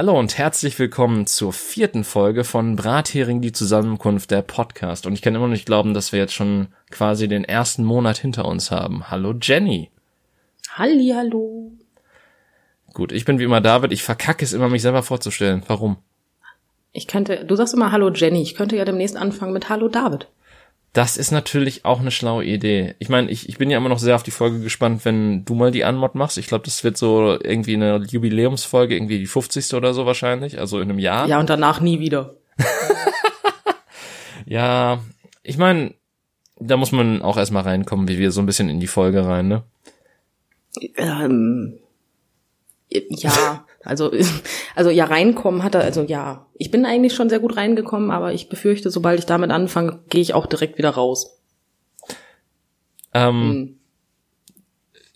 Hallo und herzlich willkommen zur vierten Folge von Brathering die Zusammenkunft der Podcast. Und ich kann immer noch nicht glauben, dass wir jetzt schon quasi den ersten Monat hinter uns haben. Hallo Jenny. Halli, hallo. Gut, ich bin wie immer David. Ich verkacke es immer, mich selber vorzustellen. Warum? Ich könnte, du sagst immer Hallo Jenny. Ich könnte ja demnächst anfangen mit Hallo David. Das ist natürlich auch eine schlaue Idee. Ich meine, ich, ich bin ja immer noch sehr auf die Folge gespannt, wenn du mal die Anmod machst. Ich glaube, das wird so irgendwie eine Jubiläumsfolge, irgendwie die 50. oder so wahrscheinlich, also in einem Jahr. Ja, und danach nie wieder. ja, ich meine, da muss man auch erstmal reinkommen, wie wir so ein bisschen in die Folge rein, ne? Ähm, ja, also, also ja, reinkommen hat er, also ja, ich bin eigentlich schon sehr gut reingekommen, aber ich befürchte, sobald ich damit anfange, gehe ich auch direkt wieder raus. Ähm, hm.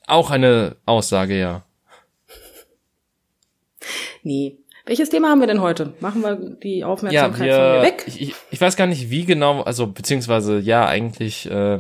Auch eine Aussage, ja. Nee. Welches Thema haben wir denn heute? Machen wir die Aufmerksamkeit ja, wir, von mir weg? Ich, ich weiß gar nicht, wie genau, also beziehungsweise ja, eigentlich äh,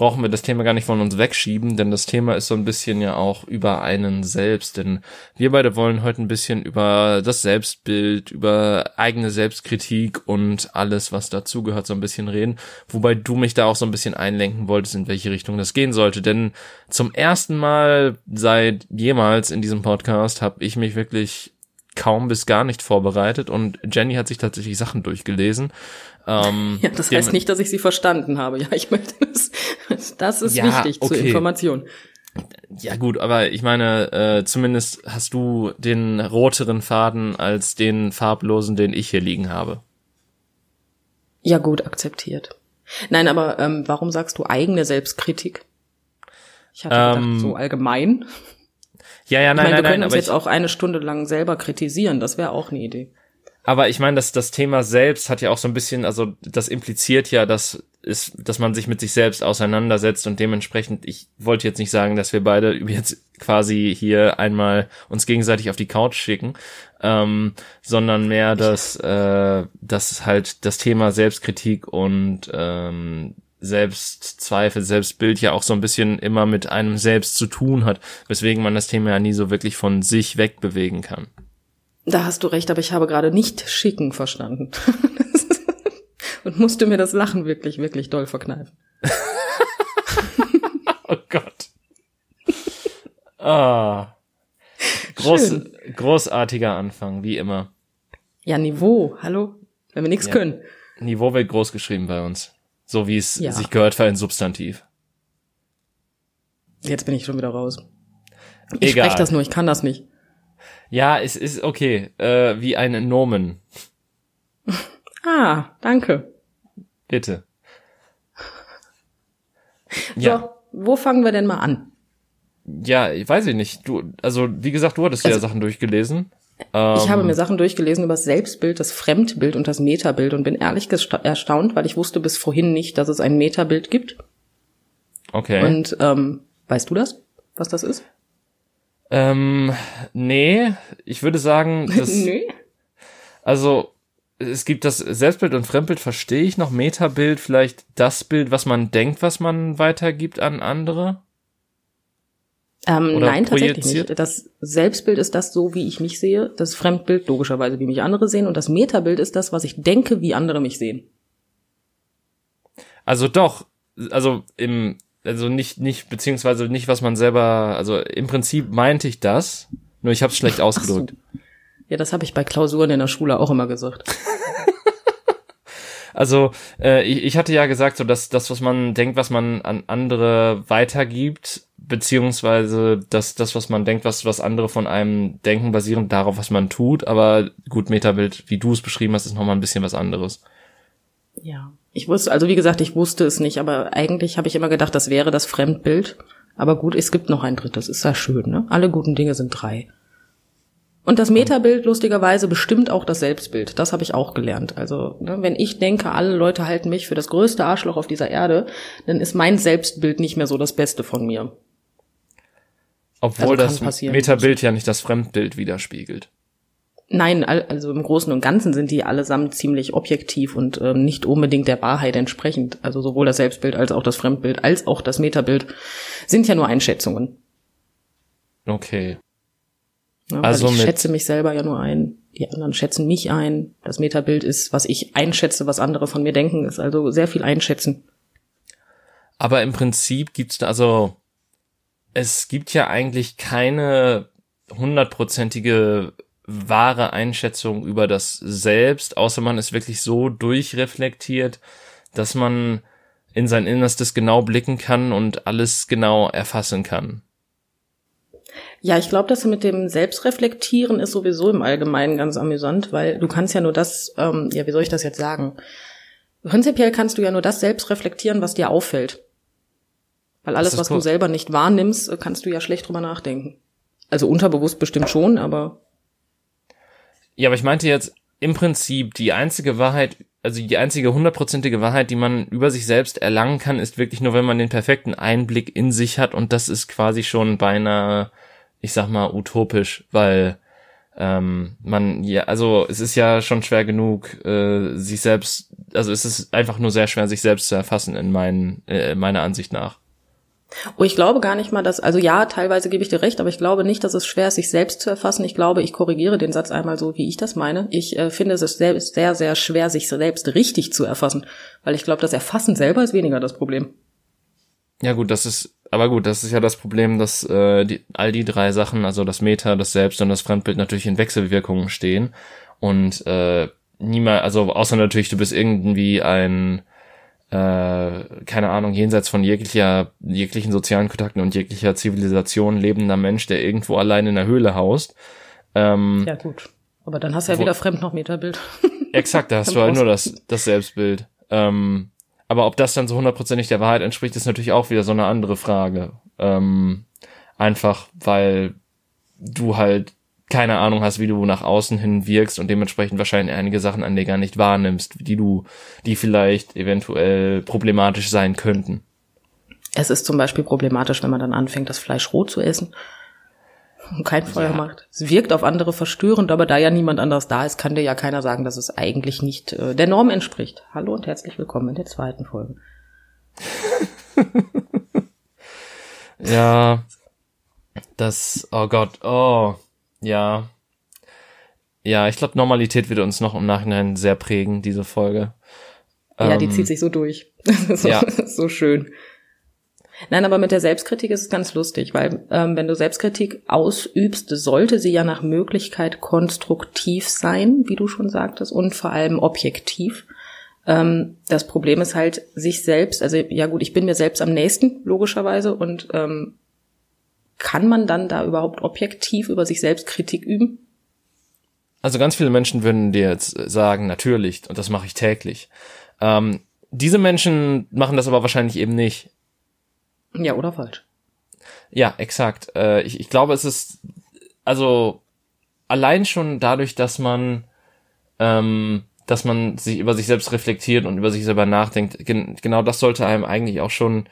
brauchen wir das Thema gar nicht von uns wegschieben, denn das Thema ist so ein bisschen ja auch über einen selbst, denn wir beide wollen heute ein bisschen über das Selbstbild, über eigene Selbstkritik und alles, was dazugehört, so ein bisschen reden, wobei du mich da auch so ein bisschen einlenken wolltest, in welche Richtung das gehen sollte, denn zum ersten Mal seit jemals in diesem Podcast habe ich mich wirklich kaum bis gar nicht vorbereitet und Jenny hat sich tatsächlich Sachen durchgelesen. Ähm, ja, das heißt nicht, dass ich sie verstanden habe. Ja, ich möchte das, das ist ja, wichtig okay. zur Information. Ja gut, aber ich meine, äh, zumindest hast du den roteren Faden als den farblosen, den ich hier liegen habe. Ja gut, akzeptiert. Nein, aber ähm, warum sagst du eigene Selbstkritik? Ich hatte ähm, gedacht, so allgemein. Ja, ja, nein, ich meine, nein, wir können nein, uns jetzt auch eine Stunde lang selber kritisieren. Das wäre auch eine Idee. Aber ich meine, dass das Thema selbst hat ja auch so ein bisschen, also das impliziert ja, dass ist, dass man sich mit sich selbst auseinandersetzt und dementsprechend, ich wollte jetzt nicht sagen, dass wir beide jetzt quasi hier einmal uns gegenseitig auf die Couch schicken, ähm, sondern mehr, dass, äh, dass halt das Thema Selbstkritik und ähm, Selbstzweifel, Selbstbild ja auch so ein bisschen immer mit einem selbst zu tun hat, weswegen man das Thema ja nie so wirklich von sich wegbewegen kann. Da hast du recht, aber ich habe gerade nicht schicken verstanden. Und musste mir das Lachen wirklich, wirklich doll verkneifen. oh Gott. Ah. Groß, großartiger Anfang, wie immer. Ja, Niveau, hallo? Wenn wir nichts ja. können. Niveau wird groß geschrieben bei uns. So wie es ja. sich gehört für ein Substantiv. Jetzt bin ich schon wieder raus. Ich spreche das nur, ich kann das nicht. Ja, es ist okay. Äh, wie ein Nomen. Ah, danke. Bitte. So, ja. wo fangen wir denn mal an? Ja, ich weiß ich nicht. Du, also wie gesagt, du hattest also, ja Sachen durchgelesen. Ich ähm, habe mir Sachen durchgelesen über das Selbstbild, das Fremdbild und das Metabild und bin ehrlich erstaunt, weil ich wusste bis vorhin nicht, dass es ein Metabild gibt. Okay. Und ähm, weißt du das, was das ist? Ähm, nee, ich würde sagen, das, nee. also es gibt das Selbstbild und Fremdbild, verstehe ich noch. Metabild, vielleicht das Bild, was man denkt, was man weitergibt an andere? Ähm, nein, tatsächlich nicht. Das Selbstbild ist das so, wie ich mich sehe. Das Fremdbild logischerweise, wie mich andere sehen. Und das Metabild ist das, was ich denke, wie andere mich sehen. Also doch, also im also nicht, nicht, beziehungsweise nicht, was man selber, also im Prinzip meinte ich das, nur ich habe es schlecht ausgedrückt. So. Ja, das habe ich bei Klausuren in der Schule auch immer gesagt. also äh, ich, ich hatte ja gesagt, so dass das, was man denkt, was man an andere weitergibt, beziehungsweise das, das, was man denkt, was, was andere von einem denken, basierend darauf, was man tut. Aber gut, Metabild, wie du es beschrieben hast, ist nochmal ein bisschen was anderes. Ja. Ich wusste, also wie gesagt, ich wusste es nicht, aber eigentlich habe ich immer gedacht, das wäre das Fremdbild. Aber gut, es gibt noch ein drittes, ist ja schön, ne? Alle guten Dinge sind drei. Und das Metabild lustigerweise bestimmt auch das Selbstbild. Das habe ich auch gelernt. Also, ne, wenn ich denke, alle Leute halten mich für das größte Arschloch auf dieser Erde, dann ist mein Selbstbild nicht mehr so das Beste von mir. Obwohl also das Metabild ja nicht das Fremdbild widerspiegelt. Nein, also im Großen und Ganzen sind die allesamt ziemlich objektiv und ähm, nicht unbedingt der Wahrheit entsprechend. Also sowohl das Selbstbild als auch das Fremdbild als auch das Metabild sind ja nur Einschätzungen. Okay. Ja, also ich schätze mich selber ja nur ein. die anderen schätzen mich ein. Das Metabild ist, was ich einschätze, was andere von mir denken, ist also sehr viel einschätzen. Aber im Prinzip gibt's also es gibt ja eigentlich keine hundertprozentige wahre Einschätzung über das Selbst, außer man ist wirklich so durchreflektiert, dass man in sein Innerstes genau blicken kann und alles genau erfassen kann. Ja, ich glaube, das mit dem Selbstreflektieren ist sowieso im Allgemeinen ganz amüsant, weil du kannst ja nur das, ähm, ja, wie soll ich das jetzt sagen? Prinzipiell kannst du ja nur das selbst reflektieren, was dir auffällt. Weil alles, was du selber nicht wahrnimmst, kannst du ja schlecht drüber nachdenken. Also unterbewusst bestimmt schon, aber. Ja, aber ich meinte jetzt im Prinzip die einzige Wahrheit, also die einzige hundertprozentige Wahrheit, die man über sich selbst erlangen kann, ist wirklich nur, wenn man den perfekten Einblick in sich hat und das ist quasi schon beinahe, ich sag mal, utopisch, weil ähm, man ja, also es ist ja schon schwer genug, äh, sich selbst, also es ist einfach nur sehr schwer, sich selbst zu erfassen in meinen, äh, meiner Ansicht nach. Oh, ich glaube gar nicht mal, dass, also ja, teilweise gebe ich dir recht, aber ich glaube nicht, dass es schwer ist, sich selbst zu erfassen. Ich glaube, ich korrigiere den Satz einmal so, wie ich das meine. Ich äh, finde es sehr, sehr, sehr schwer, sich selbst richtig zu erfassen, weil ich glaube, das Erfassen selber ist weniger das Problem. Ja gut, das ist, aber gut, das ist ja das Problem, dass äh, die, all die drei Sachen, also das Meta, das Selbst und das Fremdbild natürlich in Wechselwirkungen stehen und äh, niemand, also außer natürlich, du bist irgendwie ein äh, keine Ahnung, jenseits von jeglicher, jeglichen sozialen Kontakten und jeglicher Zivilisation lebender Mensch, der irgendwo allein in der Höhle haust. Ähm, ja, gut. Aber dann hast du ja wo, wieder Fremd noch Meterbild. Exakt, da hast du halt nur das, das Selbstbild. Ähm, aber ob das dann so hundertprozentig der Wahrheit entspricht, ist natürlich auch wieder so eine andere Frage. Ähm, einfach, weil du halt keine Ahnung hast, wie du nach außen hin wirkst und dementsprechend wahrscheinlich einige Sachen an dir gar nicht wahrnimmst, die du, die vielleicht eventuell problematisch sein könnten. Es ist zum Beispiel problematisch, wenn man dann anfängt, das Fleisch roh zu essen und kein Feuer ja. macht. Es wirkt auf andere verstörend, aber da ja niemand anders da ist, kann dir ja keiner sagen, dass es eigentlich nicht äh, der Norm entspricht. Hallo und herzlich willkommen in der zweiten Folge. ja, das, oh Gott, oh. Ja. Ja, ich glaube, Normalität wird uns noch im Nachhinein sehr prägen, diese Folge. Ja, ähm, die zieht sich so durch. so, ja. so schön. Nein, aber mit der Selbstkritik ist es ganz lustig, weil ähm, wenn du Selbstkritik ausübst, sollte sie ja nach Möglichkeit konstruktiv sein, wie du schon sagtest, und vor allem objektiv. Ähm, das Problem ist halt, sich selbst, also ja gut, ich bin mir selbst am nächsten, logischerweise, und ähm, kann man dann da überhaupt objektiv über sich selbst Kritik üben? Also ganz viele Menschen würden dir jetzt sagen, natürlich, und das mache ich täglich. Ähm, diese Menschen machen das aber wahrscheinlich eben nicht. Ja, oder falsch. Ja, exakt. Äh, ich, ich glaube, es ist, also allein schon dadurch, dass man, ähm, dass man sich über sich selbst reflektiert und über sich selber nachdenkt, gen genau das sollte einem eigentlich auch schon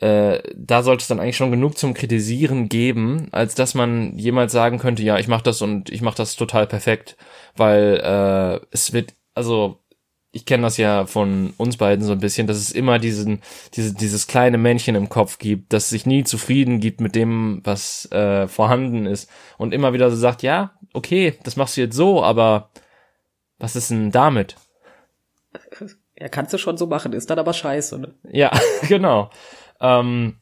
äh, da sollte es dann eigentlich schon genug zum Kritisieren geben, als dass man jemals sagen könnte, ja, ich mache das und ich mache das total perfekt, weil äh, es wird, also ich kenne das ja von uns beiden so ein bisschen, dass es immer diesen, diese, dieses kleine Männchen im Kopf gibt, das sich nie zufrieden gibt mit dem, was äh, vorhanden ist und immer wieder so sagt, ja, okay, das machst du jetzt so, aber was ist denn damit? Ja, kannst du schon so machen, ist dann aber scheiße. Ne? Ja, genau. Ähm,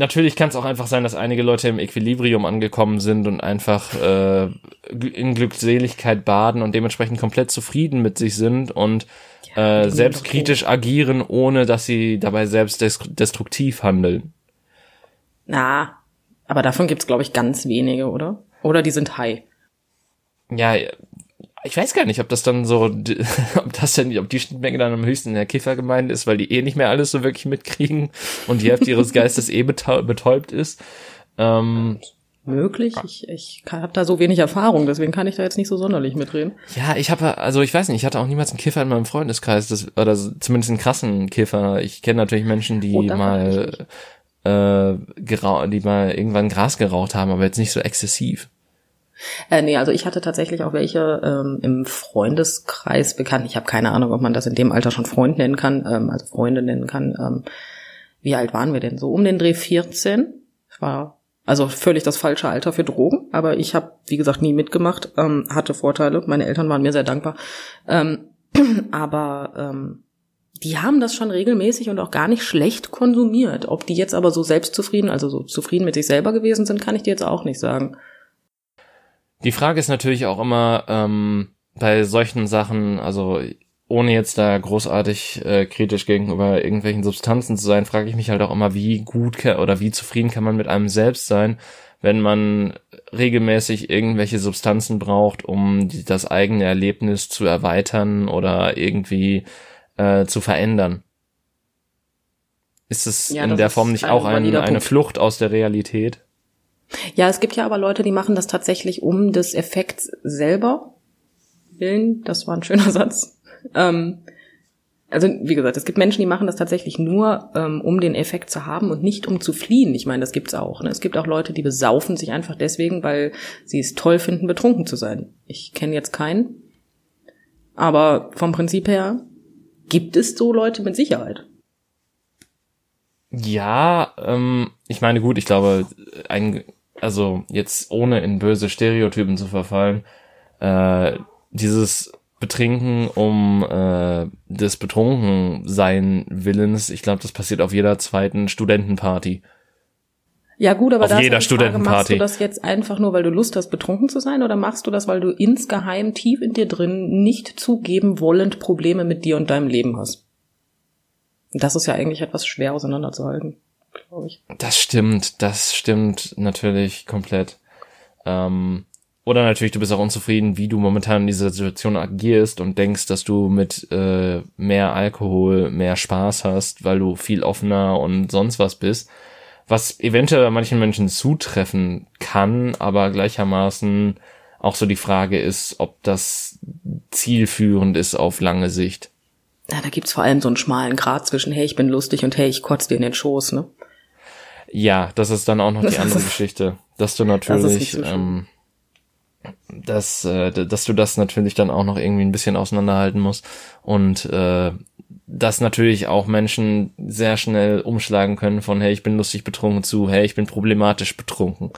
natürlich kann es auch einfach sein, dass einige Leute im Equilibrium angekommen sind und einfach äh, in Glückseligkeit baden und dementsprechend komplett zufrieden mit sich sind und ja, äh, selbstkritisch agieren, ohne dass sie dabei selbst destruktiv handeln. Na, aber davon gibt's glaube ich ganz wenige, oder? Oder die sind high. Ja, ich weiß gar nicht, ob das dann so, ob das denn, ob die Schnittmenge dann am höchsten in der Kiffergemeinde ist, weil die eh nicht mehr alles so wirklich mitkriegen und die Hälfte ihres Geistes eh betäubt ist. Ähm, Möglich. Ich, ich habe da so wenig Erfahrung, deswegen kann ich da jetzt nicht so sonderlich mitreden. Ja, ich habe, also ich weiß nicht, ich hatte auch niemals einen Kiffer in meinem Freundeskreis, das, oder zumindest einen krassen Kiffer. Ich kenne natürlich Menschen, die oh, mal äh, gerau die mal irgendwann Gras geraucht haben, aber jetzt nicht so exzessiv. Äh, nee, also ich hatte tatsächlich auch welche ähm, im Freundeskreis bekannt. Ich habe keine Ahnung, ob man das in dem Alter schon Freund nennen kann, ähm, also Freunde nennen kann. Ähm, wie alt waren wir denn? So um den Dreh 14. Ich war Also völlig das falsche Alter für Drogen, aber ich habe, wie gesagt, nie mitgemacht, ähm, hatte Vorteile. Meine Eltern waren mir sehr dankbar. Ähm, aber ähm, die haben das schon regelmäßig und auch gar nicht schlecht konsumiert. Ob die jetzt aber so selbstzufrieden, also so zufrieden mit sich selber gewesen sind, kann ich dir jetzt auch nicht sagen. Die Frage ist natürlich auch immer ähm, bei solchen Sachen, also ohne jetzt da großartig äh, kritisch gegenüber irgendwelchen Substanzen zu sein, frage ich mich halt auch immer, wie gut oder wie zufrieden kann man mit einem selbst sein, wenn man regelmäßig irgendwelche Substanzen braucht, um die, das eigene Erlebnis zu erweitern oder irgendwie äh, zu verändern. Ist es ja, in der Form nicht auch ein, eine Flucht aus der Realität? Ja, es gibt ja aber Leute, die machen das tatsächlich um des Effekts selber willen. Das war ein schöner Satz. Ähm, also wie gesagt, es gibt Menschen, die machen das tatsächlich nur, ähm, um den Effekt zu haben und nicht um zu fliehen. Ich meine, das gibt's auch. Ne? Es gibt auch Leute, die besaufen sich einfach deswegen, weil sie es toll finden, betrunken zu sein. Ich kenne jetzt keinen, aber vom Prinzip her gibt es so Leute mit Sicherheit. Ja, ähm, ich meine, gut, ich glaube, ein, also jetzt ohne in böse Stereotypen zu verfallen, äh, dieses Betrinken um äh, des Betrunkensein Willens. Ich glaube, das passiert auf jeder zweiten Studentenparty. Ja gut, aber auf das jeder Frage, Studentenparty. machst du das jetzt einfach nur, weil du Lust hast, betrunken zu sein, oder machst du das, weil du insgeheim tief in dir drin nicht zugeben wollend Probleme mit dir und deinem Leben hast? Das ist ja eigentlich etwas schwer auseinanderzuhalten, glaube ich. Das stimmt, das stimmt natürlich komplett. Ähm, oder natürlich, du bist auch unzufrieden, wie du momentan in dieser Situation agierst und denkst, dass du mit äh, mehr Alkohol mehr Spaß hast, weil du viel offener und sonst was bist. Was eventuell manchen Menschen zutreffen kann, aber gleichermaßen auch so die Frage ist, ob das zielführend ist auf lange Sicht. Ja, da gibt's vor allem so einen schmalen Grad zwischen, hey, ich bin lustig und hey, ich kotze dir in den Schoß, ne? Ja, das ist dann auch noch die andere Geschichte, dass du natürlich, das ähm, dass, äh, dass du das natürlich dann auch noch irgendwie ein bisschen auseinanderhalten musst und äh, dass natürlich auch Menschen sehr schnell umschlagen können von hey, ich bin lustig betrunken zu hey, ich bin problematisch betrunken.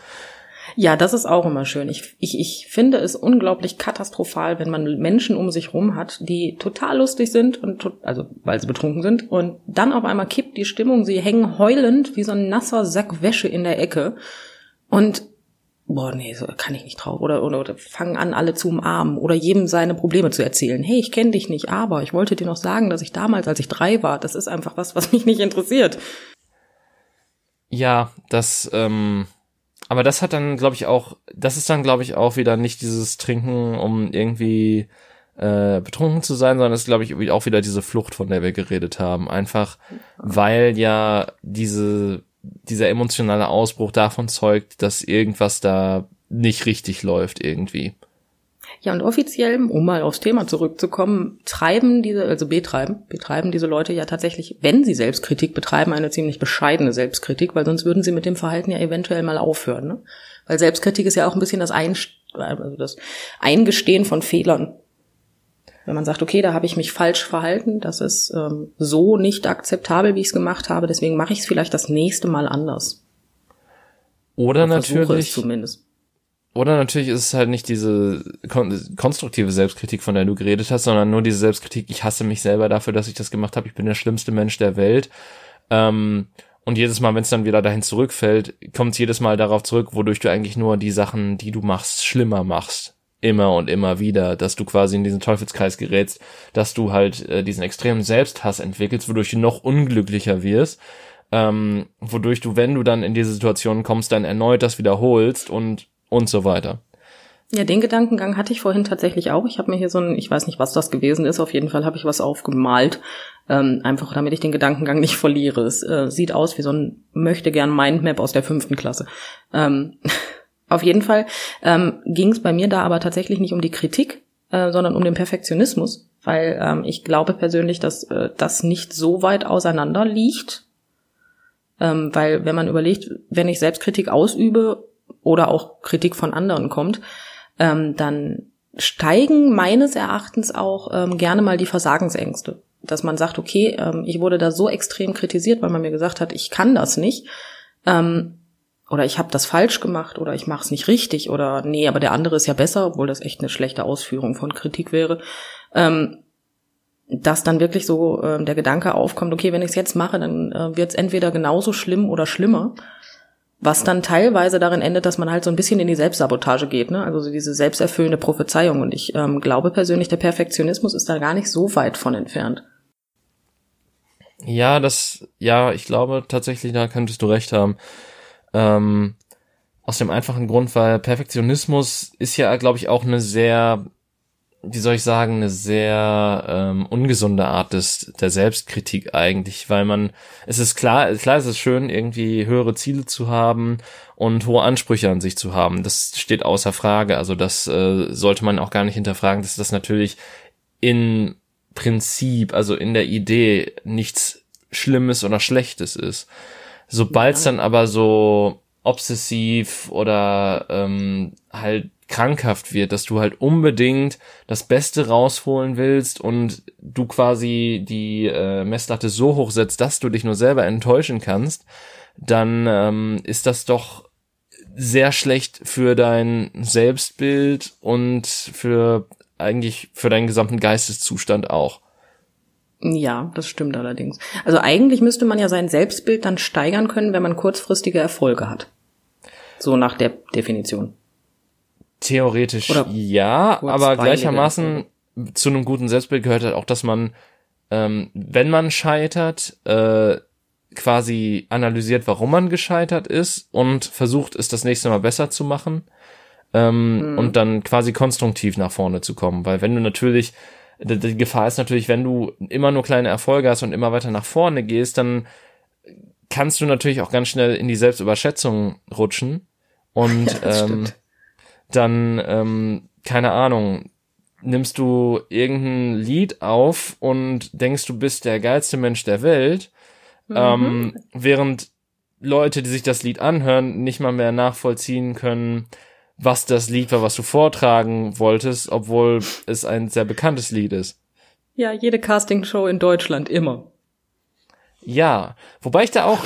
Ja, das ist auch immer schön. Ich, ich, ich finde es unglaublich katastrophal, wenn man Menschen um sich rum hat, die total lustig sind und also weil sie betrunken sind und dann auf einmal kippt die Stimmung, sie hängen heulend wie so ein nasser Sack Wäsche in der Ecke und boah, nee, so kann ich nicht drauf. Oder, oder, oder fangen an, alle zu umarmen oder jedem seine Probleme zu erzählen. Hey, ich kenne dich nicht, aber ich wollte dir noch sagen, dass ich damals, als ich drei war, das ist einfach was, was mich nicht interessiert. Ja, das, ähm, aber das hat dann, glaube ich, auch, das ist dann, glaube ich, auch wieder nicht dieses Trinken, um irgendwie äh, betrunken zu sein, sondern es ist, glaube ich, auch wieder diese Flucht, von der wir geredet haben. Einfach, weil ja diese dieser emotionale Ausbruch davon zeugt, dass irgendwas da nicht richtig läuft irgendwie. Ja, und offiziell, um mal aufs Thema zurückzukommen, treiben diese, also betreiben, betreiben diese Leute ja tatsächlich, wenn sie Selbstkritik betreiben, eine ziemlich bescheidene Selbstkritik, weil sonst würden sie mit dem Verhalten ja eventuell mal aufhören. Ne? Weil Selbstkritik ist ja auch ein bisschen das, Einst also das Eingestehen von Fehlern. Wenn man sagt, okay, da habe ich mich falsch verhalten, das ist ähm, so nicht akzeptabel, wie ich es gemacht habe, deswegen mache ich es vielleicht das nächste Mal anders. Oder natürlich. zumindest. Oder natürlich ist es halt nicht diese kon konstruktive Selbstkritik, von der du geredet hast, sondern nur diese Selbstkritik, ich hasse mich selber dafür, dass ich das gemacht habe, ich bin der schlimmste Mensch der Welt. Ähm, und jedes Mal, wenn es dann wieder dahin zurückfällt, kommt es jedes Mal darauf zurück, wodurch du eigentlich nur die Sachen, die du machst, schlimmer machst immer und immer wieder, dass du quasi in diesen Teufelskreis gerätst, dass du halt äh, diesen extremen Selbsthass entwickelst, wodurch du noch unglücklicher wirst, ähm, wodurch du, wenn du dann in diese Situation kommst, dann erneut das wiederholst und und so weiter. Ja, den Gedankengang hatte ich vorhin tatsächlich auch. Ich habe mir hier so ein, ich weiß nicht, was das gewesen ist, auf jeden Fall habe ich was aufgemalt, ähm, einfach damit ich den Gedankengang nicht verliere. Es äh, sieht aus wie so ein möchte gern Mindmap aus der fünften Klasse. Ähm, Auf jeden Fall ähm, ging es bei mir da aber tatsächlich nicht um die Kritik, äh, sondern um den Perfektionismus, weil ähm, ich glaube persönlich, dass äh, das nicht so weit auseinander liegt, ähm, weil wenn man überlegt, wenn ich Selbstkritik ausübe oder auch Kritik von anderen kommt, ähm, dann steigen meines Erachtens auch ähm, gerne mal die Versagensängste, dass man sagt, okay, ähm, ich wurde da so extrem kritisiert, weil man mir gesagt hat, ich kann das nicht. Ähm, oder ich habe das falsch gemacht oder ich mache es nicht richtig oder nee, aber der andere ist ja besser, obwohl das echt eine schlechte Ausführung von Kritik wäre, ähm, dass dann wirklich so äh, der Gedanke aufkommt, okay, wenn ich es jetzt mache, dann äh, wird es entweder genauso schlimm oder schlimmer, was dann teilweise darin endet, dass man halt so ein bisschen in die Selbstsabotage geht, ne? also so diese selbsterfüllende Prophezeiung. Und ich ähm, glaube persönlich, der Perfektionismus ist da gar nicht so weit von entfernt. Ja, das, ja, ich glaube tatsächlich, da könntest du recht haben. Ähm, aus dem einfachen Grund, weil Perfektionismus ist ja, glaube ich, auch eine sehr, wie soll ich sagen, eine sehr ähm, ungesunde Art des der Selbstkritik eigentlich, weil man, es ist klar, klar ist es schön, irgendwie höhere Ziele zu haben und hohe Ansprüche an sich zu haben. Das steht außer Frage. Also das äh, sollte man auch gar nicht hinterfragen, dass das natürlich in Prinzip, also in der Idee nichts Schlimmes oder Schlechtes ist. Sobald es dann aber so obsessiv oder ähm, halt krankhaft wird, dass du halt unbedingt das Beste rausholen willst und du quasi die äh, Messlatte so hoch setzt, dass du dich nur selber enttäuschen kannst, dann ähm, ist das doch sehr schlecht für dein Selbstbild und für eigentlich für deinen gesamten Geisteszustand auch. Ja, das stimmt allerdings. Also eigentlich müsste man ja sein Selbstbild dann steigern können, wenn man kurzfristige Erfolge hat. So nach der Definition. Theoretisch Oder ja, aber gleichermaßen zu einem guten Selbstbild gehört halt auch, dass man, ähm, wenn man scheitert, äh, quasi analysiert, warum man gescheitert ist und versucht, es das nächste Mal besser zu machen ähm, mhm. und dann quasi konstruktiv nach vorne zu kommen. Weil wenn du natürlich die Gefahr ist natürlich, wenn du immer nur kleine Erfolge hast und immer weiter nach vorne gehst, dann kannst du natürlich auch ganz schnell in die Selbstüberschätzung rutschen und ja, ähm, dann, ähm, keine Ahnung, nimmst du irgendein Lied auf und denkst, du bist der geilste Mensch der Welt, mhm. ähm, während Leute, die sich das Lied anhören, nicht mal mehr nachvollziehen können, was das Lied war, was du vortragen wolltest, obwohl es ein sehr bekanntes Lied ist. Ja, jede Castingshow in Deutschland immer. Ja, wobei ich da auch,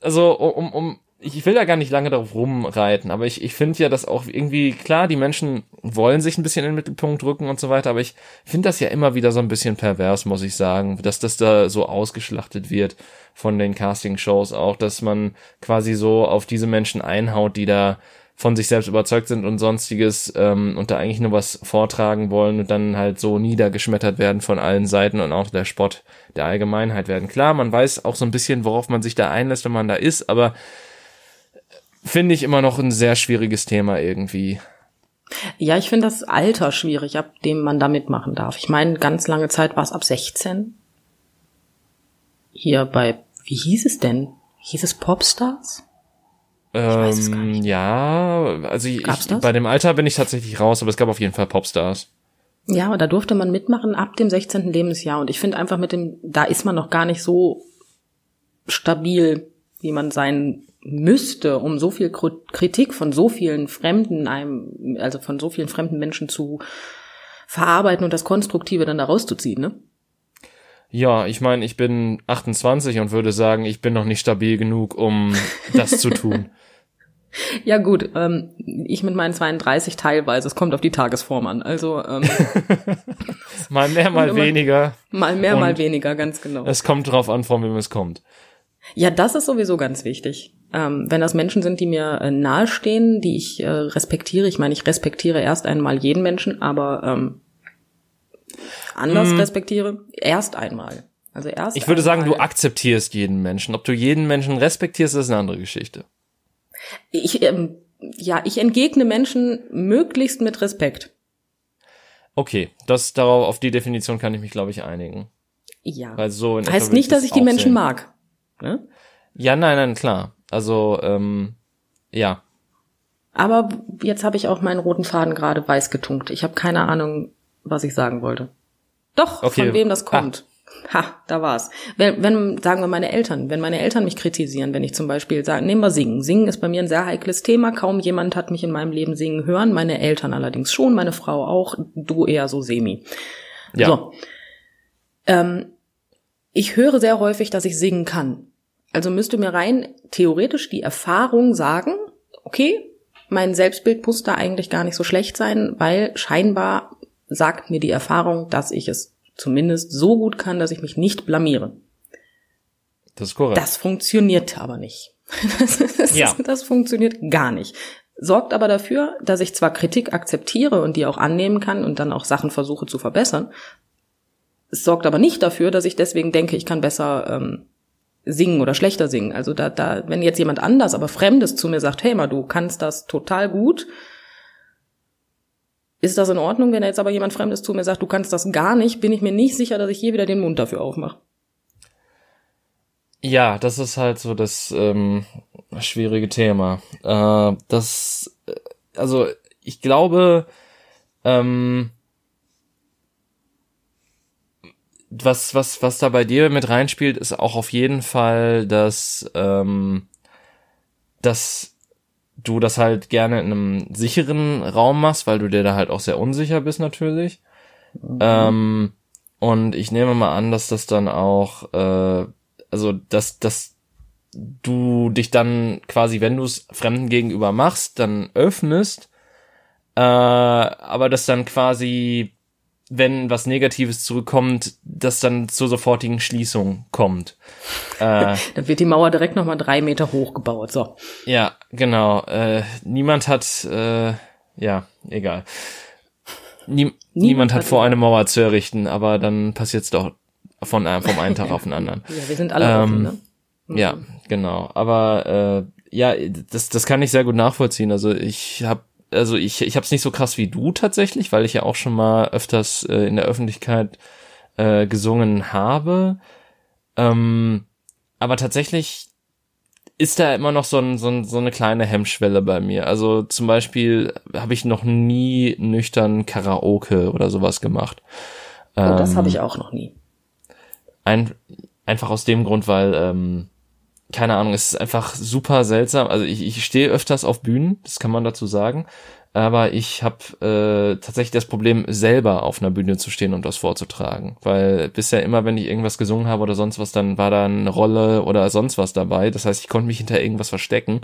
also um, um, ich will da gar nicht lange darauf rumreiten, aber ich, ich finde ja, dass auch irgendwie, klar, die Menschen wollen sich ein bisschen in den Mittelpunkt drücken und so weiter, aber ich finde das ja immer wieder so ein bisschen pervers, muss ich sagen, dass das da so ausgeschlachtet wird von den Castingshows auch, dass man quasi so auf diese Menschen einhaut, die da von sich selbst überzeugt sind und sonstiges ähm, und da eigentlich nur was vortragen wollen und dann halt so niedergeschmettert werden von allen Seiten und auch der Spott der Allgemeinheit werden. Klar, man weiß auch so ein bisschen, worauf man sich da einlässt, wenn man da ist, aber finde ich immer noch ein sehr schwieriges Thema irgendwie. Ja, ich finde das Alter schwierig, ab dem man da mitmachen darf. Ich meine, ganz lange Zeit war es ab 16. Hier bei, wie hieß es denn? Hieß es Popstars? Ähm, ja, also ich, bei dem Alter bin ich tatsächlich raus, aber es gab auf jeden Fall Popstars. Ja, aber da durfte man mitmachen ab dem 16. Lebensjahr. Und ich finde einfach mit dem, da ist man noch gar nicht so stabil, wie man sein müsste, um so viel Kritik von so vielen Fremden, einem, also von so vielen fremden Menschen zu verarbeiten und das Konstruktive dann da rauszuziehen, ne? Ja, ich meine, ich bin 28 und würde sagen, ich bin noch nicht stabil genug, um das zu tun. Ja gut, ähm, ich mit meinen 32 teilweise, es kommt auf die Tagesform an. Also ähm, mal mehr, mal weniger. Mal mehr, mal weniger, ganz genau. Es kommt drauf an, von wem es kommt. Ja, das ist sowieso ganz wichtig. Ähm, wenn das Menschen sind, die mir äh, nahestehen, die ich äh, respektiere, ich meine, ich respektiere erst einmal jeden Menschen, aber ähm, anders mm. respektiere, erst einmal. Also erst ich würde sagen, du akzeptierst jeden Menschen. Ob du jeden Menschen respektierst, ist eine andere Geschichte. Ich, ähm, ja, ich entgegne Menschen möglichst mit Respekt. Okay, das darauf auf die Definition kann ich mich, glaube ich, einigen. Ja. Weil so heißt nicht, dass ich die Menschen sehen. mag. Ne? Ja, nein, nein, klar. Also ähm, ja. Aber jetzt habe ich auch meinen roten Faden gerade weiß getunkt. Ich habe keine Ahnung, was ich sagen wollte. Doch, okay. von wem das kommt. Ah. Ha, da war's. Wenn, wenn, sagen wir meine Eltern, wenn meine Eltern mich kritisieren, wenn ich zum Beispiel sage, nehmen wir singen. Singen ist bei mir ein sehr heikles Thema. Kaum jemand hat mich in meinem Leben singen hören. Meine Eltern allerdings schon, meine Frau auch, du eher so semi. Ja. So. Ähm, ich höre sehr häufig, dass ich singen kann. Also müsste mir rein theoretisch die Erfahrung sagen, okay, mein Selbstbild muss da eigentlich gar nicht so schlecht sein, weil scheinbar sagt mir die Erfahrung, dass ich es zumindest so gut kann, dass ich mich nicht blamiere. Das ist korrekt. Das funktioniert aber nicht. Das, das, Ja. das funktioniert gar nicht. Sorgt aber dafür, dass ich zwar Kritik akzeptiere und die auch annehmen kann und dann auch Sachen versuche zu verbessern. Es sorgt aber nicht dafür, dass ich deswegen denke, ich kann besser ähm, singen oder schlechter singen. Also da, da, wenn jetzt jemand anders, aber Fremdes zu mir sagt, hey mal, du kannst das total gut, ist das in Ordnung? Wenn jetzt aber jemand Fremdes zu mir sagt, du kannst das gar nicht, bin ich mir nicht sicher, dass ich je wieder den Mund dafür aufmache. Ja, das ist halt so das ähm, schwierige Thema. Äh, das, äh, also ich glaube, ähm, was was was da bei dir mit reinspielt, ist auch auf jeden Fall, dass ähm, dass du das halt gerne in einem sicheren Raum machst, weil du dir da halt auch sehr unsicher bist natürlich. Ähm, und ich nehme mal an, dass das dann auch, äh, also dass, dass du dich dann quasi, wenn du es Fremden gegenüber machst, dann öffnest, äh, aber dass dann quasi, wenn was Negatives zurückkommt, dass dann zur sofortigen Schließung kommt. Äh, Dann wird die Mauer direkt nochmal drei Meter hoch gebaut. So. ja, genau. Äh, niemand hat, äh, ja, egal. Nie, niemand, hat hat vor, eine Mauer zu errichten, aber dann passiert's doch von einem, vom einen Tag auf den anderen. Ja, wir sind alle Ähm, offen, ne? Ja, genau. Aber äh, ja, das, das kann ich sehr gut nachvollziehen. Also ich habe also ich, ich habe es nicht so krass wie du tatsächlich, weil ich ja auch schon mal öfters äh, in der Öffentlichkeit äh, gesungen habe. Ähm, aber tatsächlich ist da immer noch so, ein, so, ein, so eine kleine Hemmschwelle bei mir. Also zum Beispiel habe ich noch nie nüchtern Karaoke oder sowas gemacht. Oh, das Ähm, habe ich auch noch nie. ein, einfach aus dem Grund, weil, ähm, keine Ahnung, es ist einfach super seltsam. Also ich, ich stehe öfters auf Bühnen, das kann man dazu sagen. Aber ich habe äh, tatsächlich das Problem, selber auf einer Bühne zu stehen und das vorzutragen. Weil bisher immer, wenn ich irgendwas gesungen habe oder sonst was, dann war da eine Rolle oder sonst was dabei. Das heißt, ich konnte mich hinter irgendwas verstecken.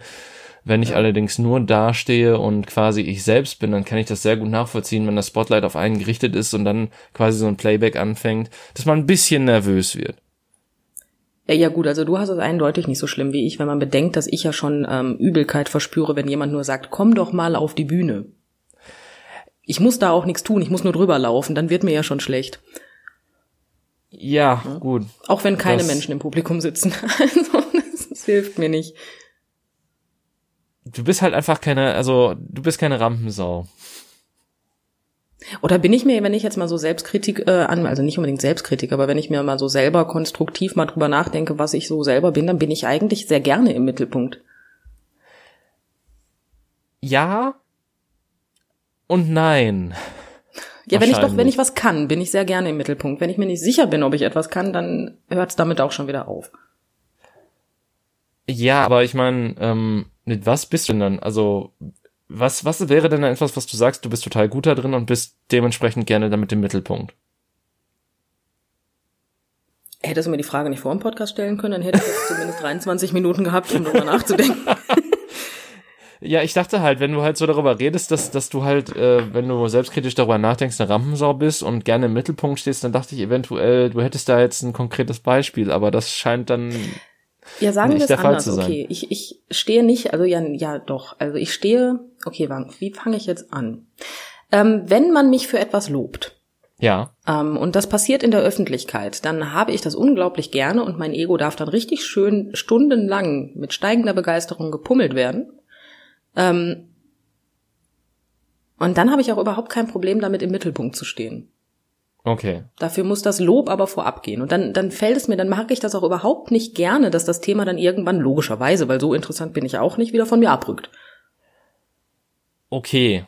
Wenn ich allerdings nur dastehe und quasi ich selbst bin, dann kann ich das sehr gut nachvollziehen, wenn das Spotlight auf einen gerichtet ist und dann quasi so ein Playback anfängt, dass man ein bisschen nervös wird. Ja, ja gut, also du hast es eindeutig nicht so schlimm wie ich, wenn man bedenkt, dass ich ja schon ähm, Übelkeit verspüre, wenn jemand nur sagt, komm doch mal auf die Bühne. Ich muss da auch nichts tun, ich muss nur drüber laufen, dann wird mir ja schon schlecht. Ja, gut. Auch wenn keine Das- Menschen im Publikum sitzen. Also, das, das hilft mir nicht. Du bist halt einfach keine, also du bist keine Rampensau. Oder bin ich mir, wenn ich jetzt mal so Selbstkritik äh, an, also nicht unbedingt Selbstkritik, aber wenn ich mir mal so selber konstruktiv mal drüber nachdenke, was ich so selber bin, dann bin ich eigentlich sehr gerne im Mittelpunkt. Ja und nein. Ja, wenn ich doch, wenn ich was kann, bin ich sehr gerne im Mittelpunkt. Wenn ich mir nicht sicher bin, ob ich etwas kann, dann hört's damit auch schon wieder auf. Ja, aber ich meine, ähm, mit was bist du denn dann? Also, was, was wäre denn etwas, was du sagst, du bist total gut da drin und bist dementsprechend gerne damit im Mittelpunkt? Hättest du mir die Frage nicht vor dem Podcast stellen können, dann hätte ich jetzt zumindest 23 Minuten gehabt, um darüber nachzudenken. Ja, ich dachte halt, wenn du halt so darüber redest, dass, dass du halt, äh, wenn du selbstkritisch darüber nachdenkst, eine Rampensau bist und gerne im Mittelpunkt stehst, dann dachte ich eventuell, du hättest da jetzt ein konkretes Beispiel, aber das scheint dann, Ja, sagen wir es anders. Okay, ich, ich stehe nicht, also ja, ja doch. Also ich stehe, okay, wie fange ich jetzt an? Ähm, wenn man mich für etwas lobt, ja, ähm, und das passiert in der Öffentlichkeit, dann habe ich das unglaublich gerne und mein Ego darf dann richtig schön stundenlang mit steigender Begeisterung gepummelt werden. Ähm, und dann habe ich auch überhaupt kein Problem damit, im Mittelpunkt zu stehen. Okay. Dafür muss das Lob aber vorab gehen. Und dann, dann fällt es mir, dann mag ich das auch überhaupt nicht gerne, dass das Thema dann irgendwann logischerweise, weil so interessant bin ich auch nicht, wieder von mir abrückt. Okay.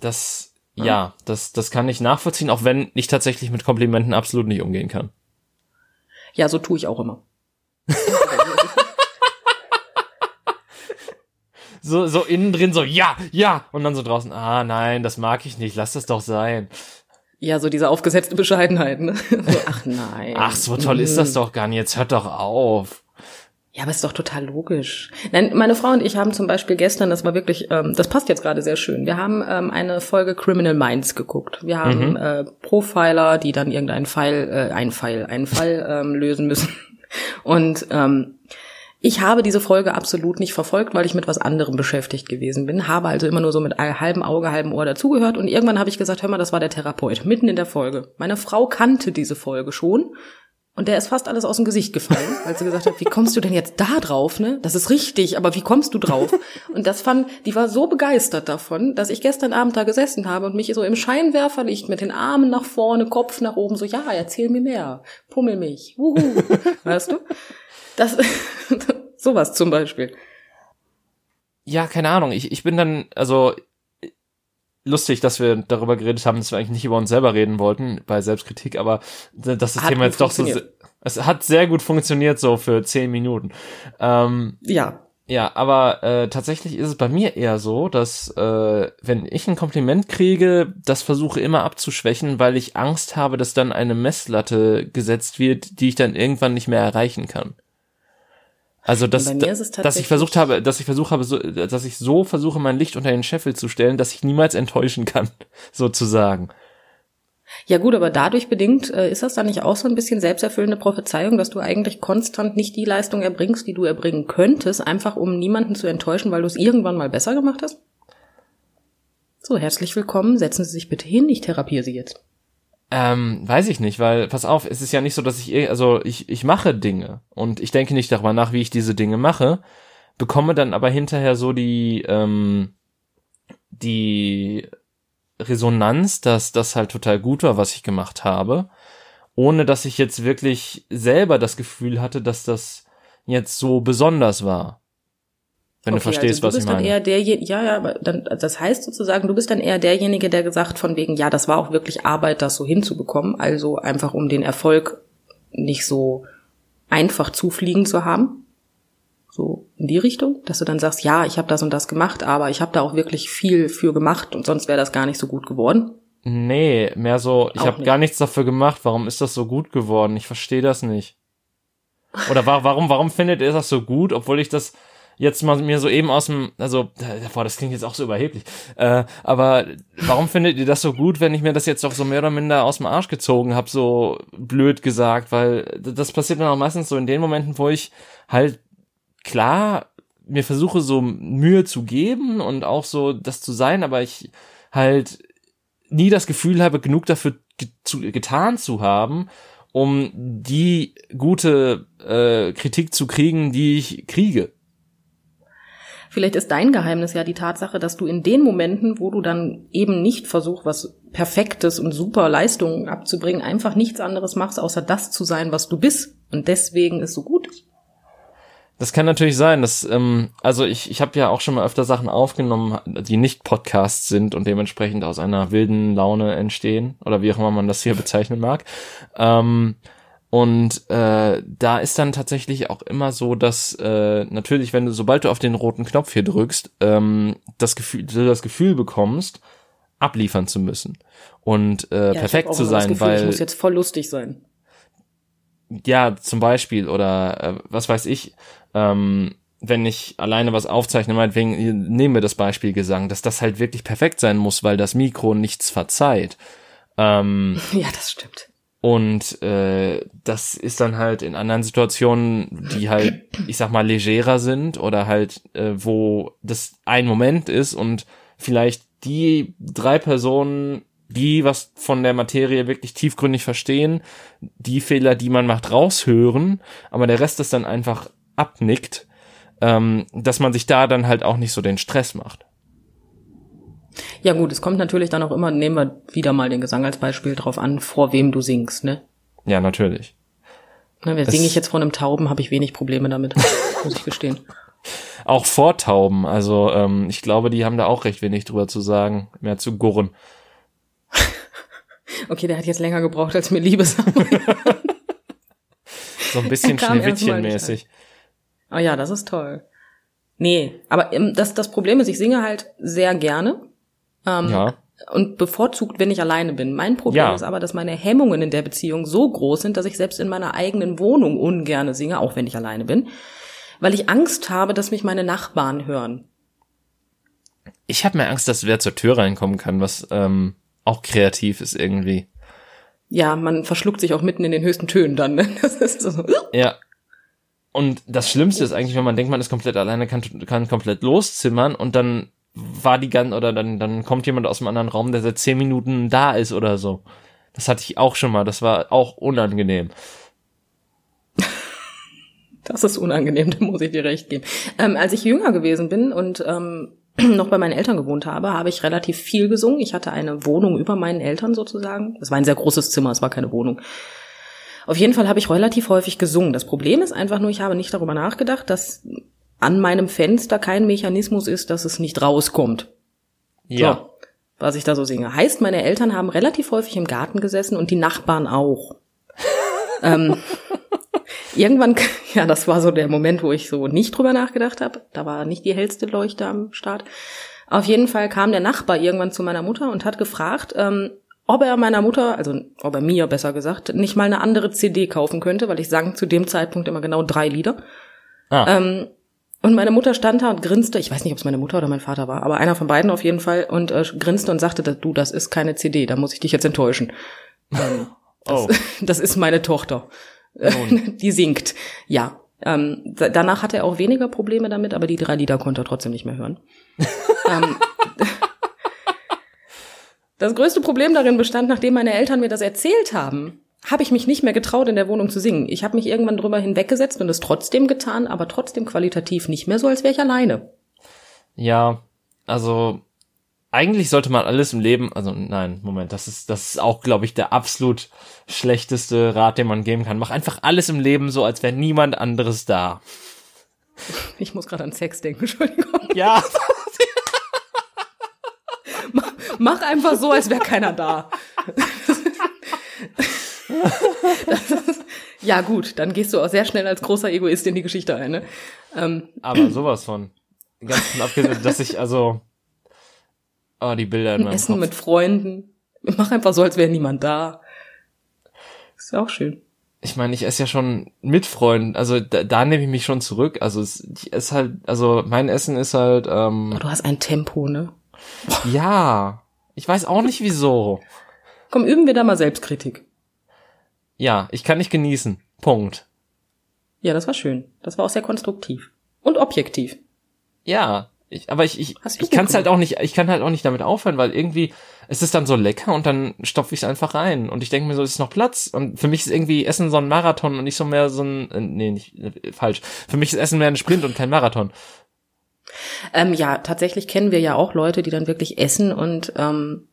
Das, ja, das, das kann ich nachvollziehen, auch wenn ich tatsächlich mit Komplimenten absolut nicht umgehen kann. Ja, so tue ich auch immer. So, so innen drin so, ja, ja, und dann so draußen, ah, nein, das mag ich nicht, lass das doch sein. Ja, so diese aufgesetzte Bescheidenheit. Ne? So, ach nein. Ach, so toll ist das doch gar nicht, jetzt hört doch auf. Ja, aber ist doch total logisch. Nein, meine Frau und ich haben zum Beispiel gestern, das war wirklich, ähm, das passt jetzt gerade sehr schön. Wir haben ähm, eine Folge Criminal Minds geguckt. Wir haben mhm. äh, Profiler, die dann irgendeinen Fall, äh, einen Fall, einen Fall ähm, lösen müssen. Und ähm, ich habe diese Folge absolut nicht verfolgt, weil ich mit was anderem beschäftigt gewesen bin, habe also immer nur so mit halbem Auge, halbem Ohr dazugehört und irgendwann habe ich gesagt, hör mal, das war der Therapeut, mitten in der Folge. Meine Frau kannte diese Folge schon und der ist fast alles aus dem Gesicht gefallen, weil sie gesagt hat, wie kommst du denn jetzt da drauf, ne? Das ist richtig, aber wie kommst du drauf? Und das fand, die war so begeistert davon, dass ich gestern Abend da gesessen habe und mich so im Scheinwerferlicht mit den Armen nach vorne, Kopf nach oben, so, ja, erzähl mir mehr, pummel mich, wuhu, weißt du? Das, sowas zum Beispiel. Ja, keine Ahnung, ich, ich bin dann, also, lustig, dass wir darüber geredet haben, dass wir eigentlich nicht über uns selber reden wollten bei Selbstkritik, aber dass das hat Thema jetzt doch so, es hat sehr gut funktioniert so für zehn Minuten. Ähm, ja. Ja, aber äh, tatsächlich ist es bei mir eher so, dass äh, wenn ich ein Kompliment kriege, das versuche immer abzuschwächen, weil ich Angst habe, dass dann eine Messlatte gesetzt wird, die ich dann irgendwann nicht mehr erreichen kann. Also dass, dass ich versucht habe, dass ich versucht habe, so, dass ich so versuche, mein Licht unter den Scheffel zu stellen, dass ich niemals enttäuschen kann, sozusagen. Ja gut, aber dadurch bedingt äh, ist das dann nicht auch so ein bisschen selbsterfüllende Prophezeiung, dass du eigentlich konstant nicht die Leistung erbringst, die du erbringen könntest, einfach um niemanden zu enttäuschen, weil du es irgendwann mal besser gemacht hast? So, herzlich willkommen, setzen Sie sich bitte hin, ich therapiere Sie jetzt. Ähm, weiß ich nicht, weil, pass auf, es ist ja nicht so, dass ich, eh, also ich, ich mache Dinge und ich denke nicht darüber nach, wie ich diese Dinge mache, bekomme dann aber hinterher so die, ähm, die Resonanz, dass das halt total gut war, was ich gemacht habe, ohne dass ich jetzt wirklich selber das Gefühl hatte, dass das jetzt so besonders war. Wenn okay, du verstehst, also du was ich meine. Dann eher der, ja, ja, aber dann, das heißt sozusagen, du bist dann eher derjenige, der gesagt von wegen, ja, das war auch wirklich Arbeit, das so hinzubekommen, also einfach um den Erfolg nicht so einfach zufliegen zu haben. So in die Richtung, dass du dann sagst, ja, ich habe das und das gemacht, aber ich habe da auch wirklich viel für gemacht und sonst wäre das gar nicht so gut geworden. Nee, mehr so, ich habe gar nichts dafür gemacht, warum ist das so gut geworden? Ich verstehe das nicht. Oder warum, warum findet ihr das so gut, obwohl ich das jetzt mal mir so eben aus dem, also, boah, das klingt jetzt auch so überheblich, äh, aber warum findet ihr das so gut, wenn ich mir das jetzt doch so mehr oder minder aus dem Arsch gezogen habe, so blöd gesagt, weil das passiert mir auch meistens so in den Momenten, wo ich halt klar mir versuche so Mühe zu geben und auch so das zu sein, aber ich halt nie das Gefühl habe, genug dafür getan zu haben, um die gute äh, Kritik zu kriegen, die ich kriege. Vielleicht ist dein Geheimnis ja die Tatsache, dass du in den Momenten, wo du dann eben nicht versuchst, was Perfektes und super Leistungen abzubringen, einfach nichts anderes machst, außer das zu sein, was du bist. Und deswegen ist so gut Das kann natürlich sein, dass ähm, also ich ich habe ja auch schon mal öfter Sachen aufgenommen, die nicht Podcasts sind und dementsprechend aus einer wilden Laune entstehen oder wie auch immer man das hier bezeichnen mag. Ähm, und äh, da ist dann tatsächlich auch immer so, dass äh, natürlich, wenn du, sobald du auf den roten Knopf hier drückst, ähm, das Gefühl, du das Gefühl bekommst, abliefern zu müssen und äh, ja, perfekt zu sein, Gefühl, weil ich muss jetzt voll lustig sein. Ja, zum Beispiel oder äh, was weiß ich, ähm, wenn ich alleine was aufzeichne, meinetwegen nehmen wir das Beispiel Gesang, dass das halt wirklich perfekt sein muss, weil das Mikro nichts verzeiht. Ähm, ja, das stimmt. Und äh, das ist dann halt in anderen Situationen, die halt, ich sag mal, legerer sind oder halt, äh, wo das ein Moment ist und vielleicht die drei Personen, die was von der Materie wirklich tiefgründig verstehen, die Fehler, die man macht, raushören, aber der Rest ist dann einfach abnickt, ähm, dass man sich da dann halt auch nicht so den Stress macht. Ja gut, es kommt natürlich dann auch immer, nehmen wir wieder mal den Gesang als Beispiel drauf an, vor wem du singst, ne? Ja, natürlich. Ne, wenn singe ich jetzt vor einem Tauben, habe ich wenig Probleme damit, muss ich gestehen. Auch vor Tauben, also ähm, ich glaube, die haben da auch recht wenig drüber zu sagen, mehr zu gurren. okay, der hat jetzt länger gebraucht als mir Liebes. so ein bisschen Schneewittchenmäßig. Oh ja, das ist toll. Nee, aber ähm, das, das Problem ist, ich singe halt sehr gerne. Ähm, ja. Und bevorzugt, wenn ich alleine bin. Mein Problem ja. ist aber, dass meine Hemmungen in der Beziehung so groß sind, dass ich selbst in meiner eigenen Wohnung ungerne singe, auch wenn ich alleine bin. weil ich Angst habe, dass mich meine Nachbarn hören. Ich habe mir Angst, dass wer zur Tür reinkommen kann, was ähm, auch kreativ ist irgendwie. Ja, man verschluckt sich auch mitten in den höchsten Tönen dann. Ne? Das ist so. Ja. Und das Schlimmste ist eigentlich, wenn man denkt, man ist komplett alleine, kann, kann komplett loszimmern und dann war die ganze, oder dann, dann kommt jemand aus einem anderen Raum, der seit zehn Minuten da ist oder so. Das hatte ich auch schon mal, das war auch unangenehm. Das ist unangenehm, da muss ich dir recht geben. Ähm, als ich jünger gewesen bin und ähm, noch bei meinen Eltern gewohnt habe, habe ich relativ viel gesungen. Ich hatte eine Wohnung über meinen Eltern sozusagen. Es war ein sehr großes Zimmer, es war keine Wohnung. Auf jeden Fall habe ich relativ häufig gesungen. Das Problem ist einfach nur, ich habe nicht darüber nachgedacht, dass an meinem Fenster kein Mechanismus ist, dass es nicht rauskommt. Ja. So, was ich da so singe. Heißt, meine Eltern haben relativ häufig im Garten gesessen und die Nachbarn auch. ähm, irgendwann, ja, das war so der Moment, wo ich so nicht drüber nachgedacht habe. Da war nicht die hellste Leuchte am Start. Auf jeden Fall kam der Nachbar irgendwann zu meiner Mutter und hat gefragt, ähm, ob er meiner Mutter, also ob er mir besser gesagt, nicht mal eine andere CD kaufen könnte, weil ich sang zu dem Zeitpunkt immer genau drei Lieder. Ah. Ähm, und meine Mutter stand da und grinste, ich weiß nicht, ob es meine Mutter oder mein Vater war, aber einer von beiden auf jeden Fall, und äh, grinste und sagte, du, das ist keine CD, da muss ich dich jetzt enttäuschen. Ähm, das, Oh. das ist meine Tochter. Die singt. Ja. Ähm, da- danach hatte er auch weniger Probleme damit, aber die drei Lieder konnte er trotzdem nicht mehr hören. ähm, das größte Problem darin bestand, nachdem meine Eltern mir das erzählt haben, habe ich mich nicht mehr getraut, in der Wohnung zu singen. Ich habe mich irgendwann drüber hinweggesetzt und es trotzdem getan, aber trotzdem qualitativ nicht mehr so, als wäre ich alleine. Ja, also eigentlich sollte man alles im Leben, also nein, Moment, das ist das ist auch, glaube ich, der absolut schlechteste Rat, den man geben kann. Mach einfach alles im Leben so, als wäre niemand anderes da. Ich muss gerade an Sex denken, Entschuldigung. Ja, Mach einfach so, als wäre keiner da. Ist- ja gut, dann gehst du auch sehr schnell als großer Egoist in die Geschichte ein. Ne? Ähm, aber sowas von. Ganz abgesehen, dass ich also oh, die Bilder in meinem Essen Kopf. mit Freunden. Mach einfach so, als wäre niemand da. Ist ja auch schön. ich meine, ich esse ja schon mit Freunden, also da, da nehme ich mich schon zurück. Also es ich esse halt, also mein Essen ist halt, Oh, ähm, du hast ein Tempo, ne? ja, ich weiß auch nicht wieso. Komm, üben wir da mal Selbstkritik. Ja, ich kann nicht genießen. Punkt. Ja, das war schön. Das war auch sehr konstruktiv. Und objektiv. Ja, ich, aber ich, ich, ich kann es halt auch nicht, ich kann halt auch nicht damit aufhören, weil irgendwie es ist dann so lecker und dann stopfe ich es einfach rein und ich denke mir so, es ist noch Platz und für mich ist irgendwie Essen so ein Marathon und nicht so mehr so ein, äh, nee, nicht, äh, falsch. Für mich ist Essen mehr ein Sprint und kein Marathon. Ähm, ja, tatsächlich kennen wir ja auch Leute, die dann wirklich essen und ähm,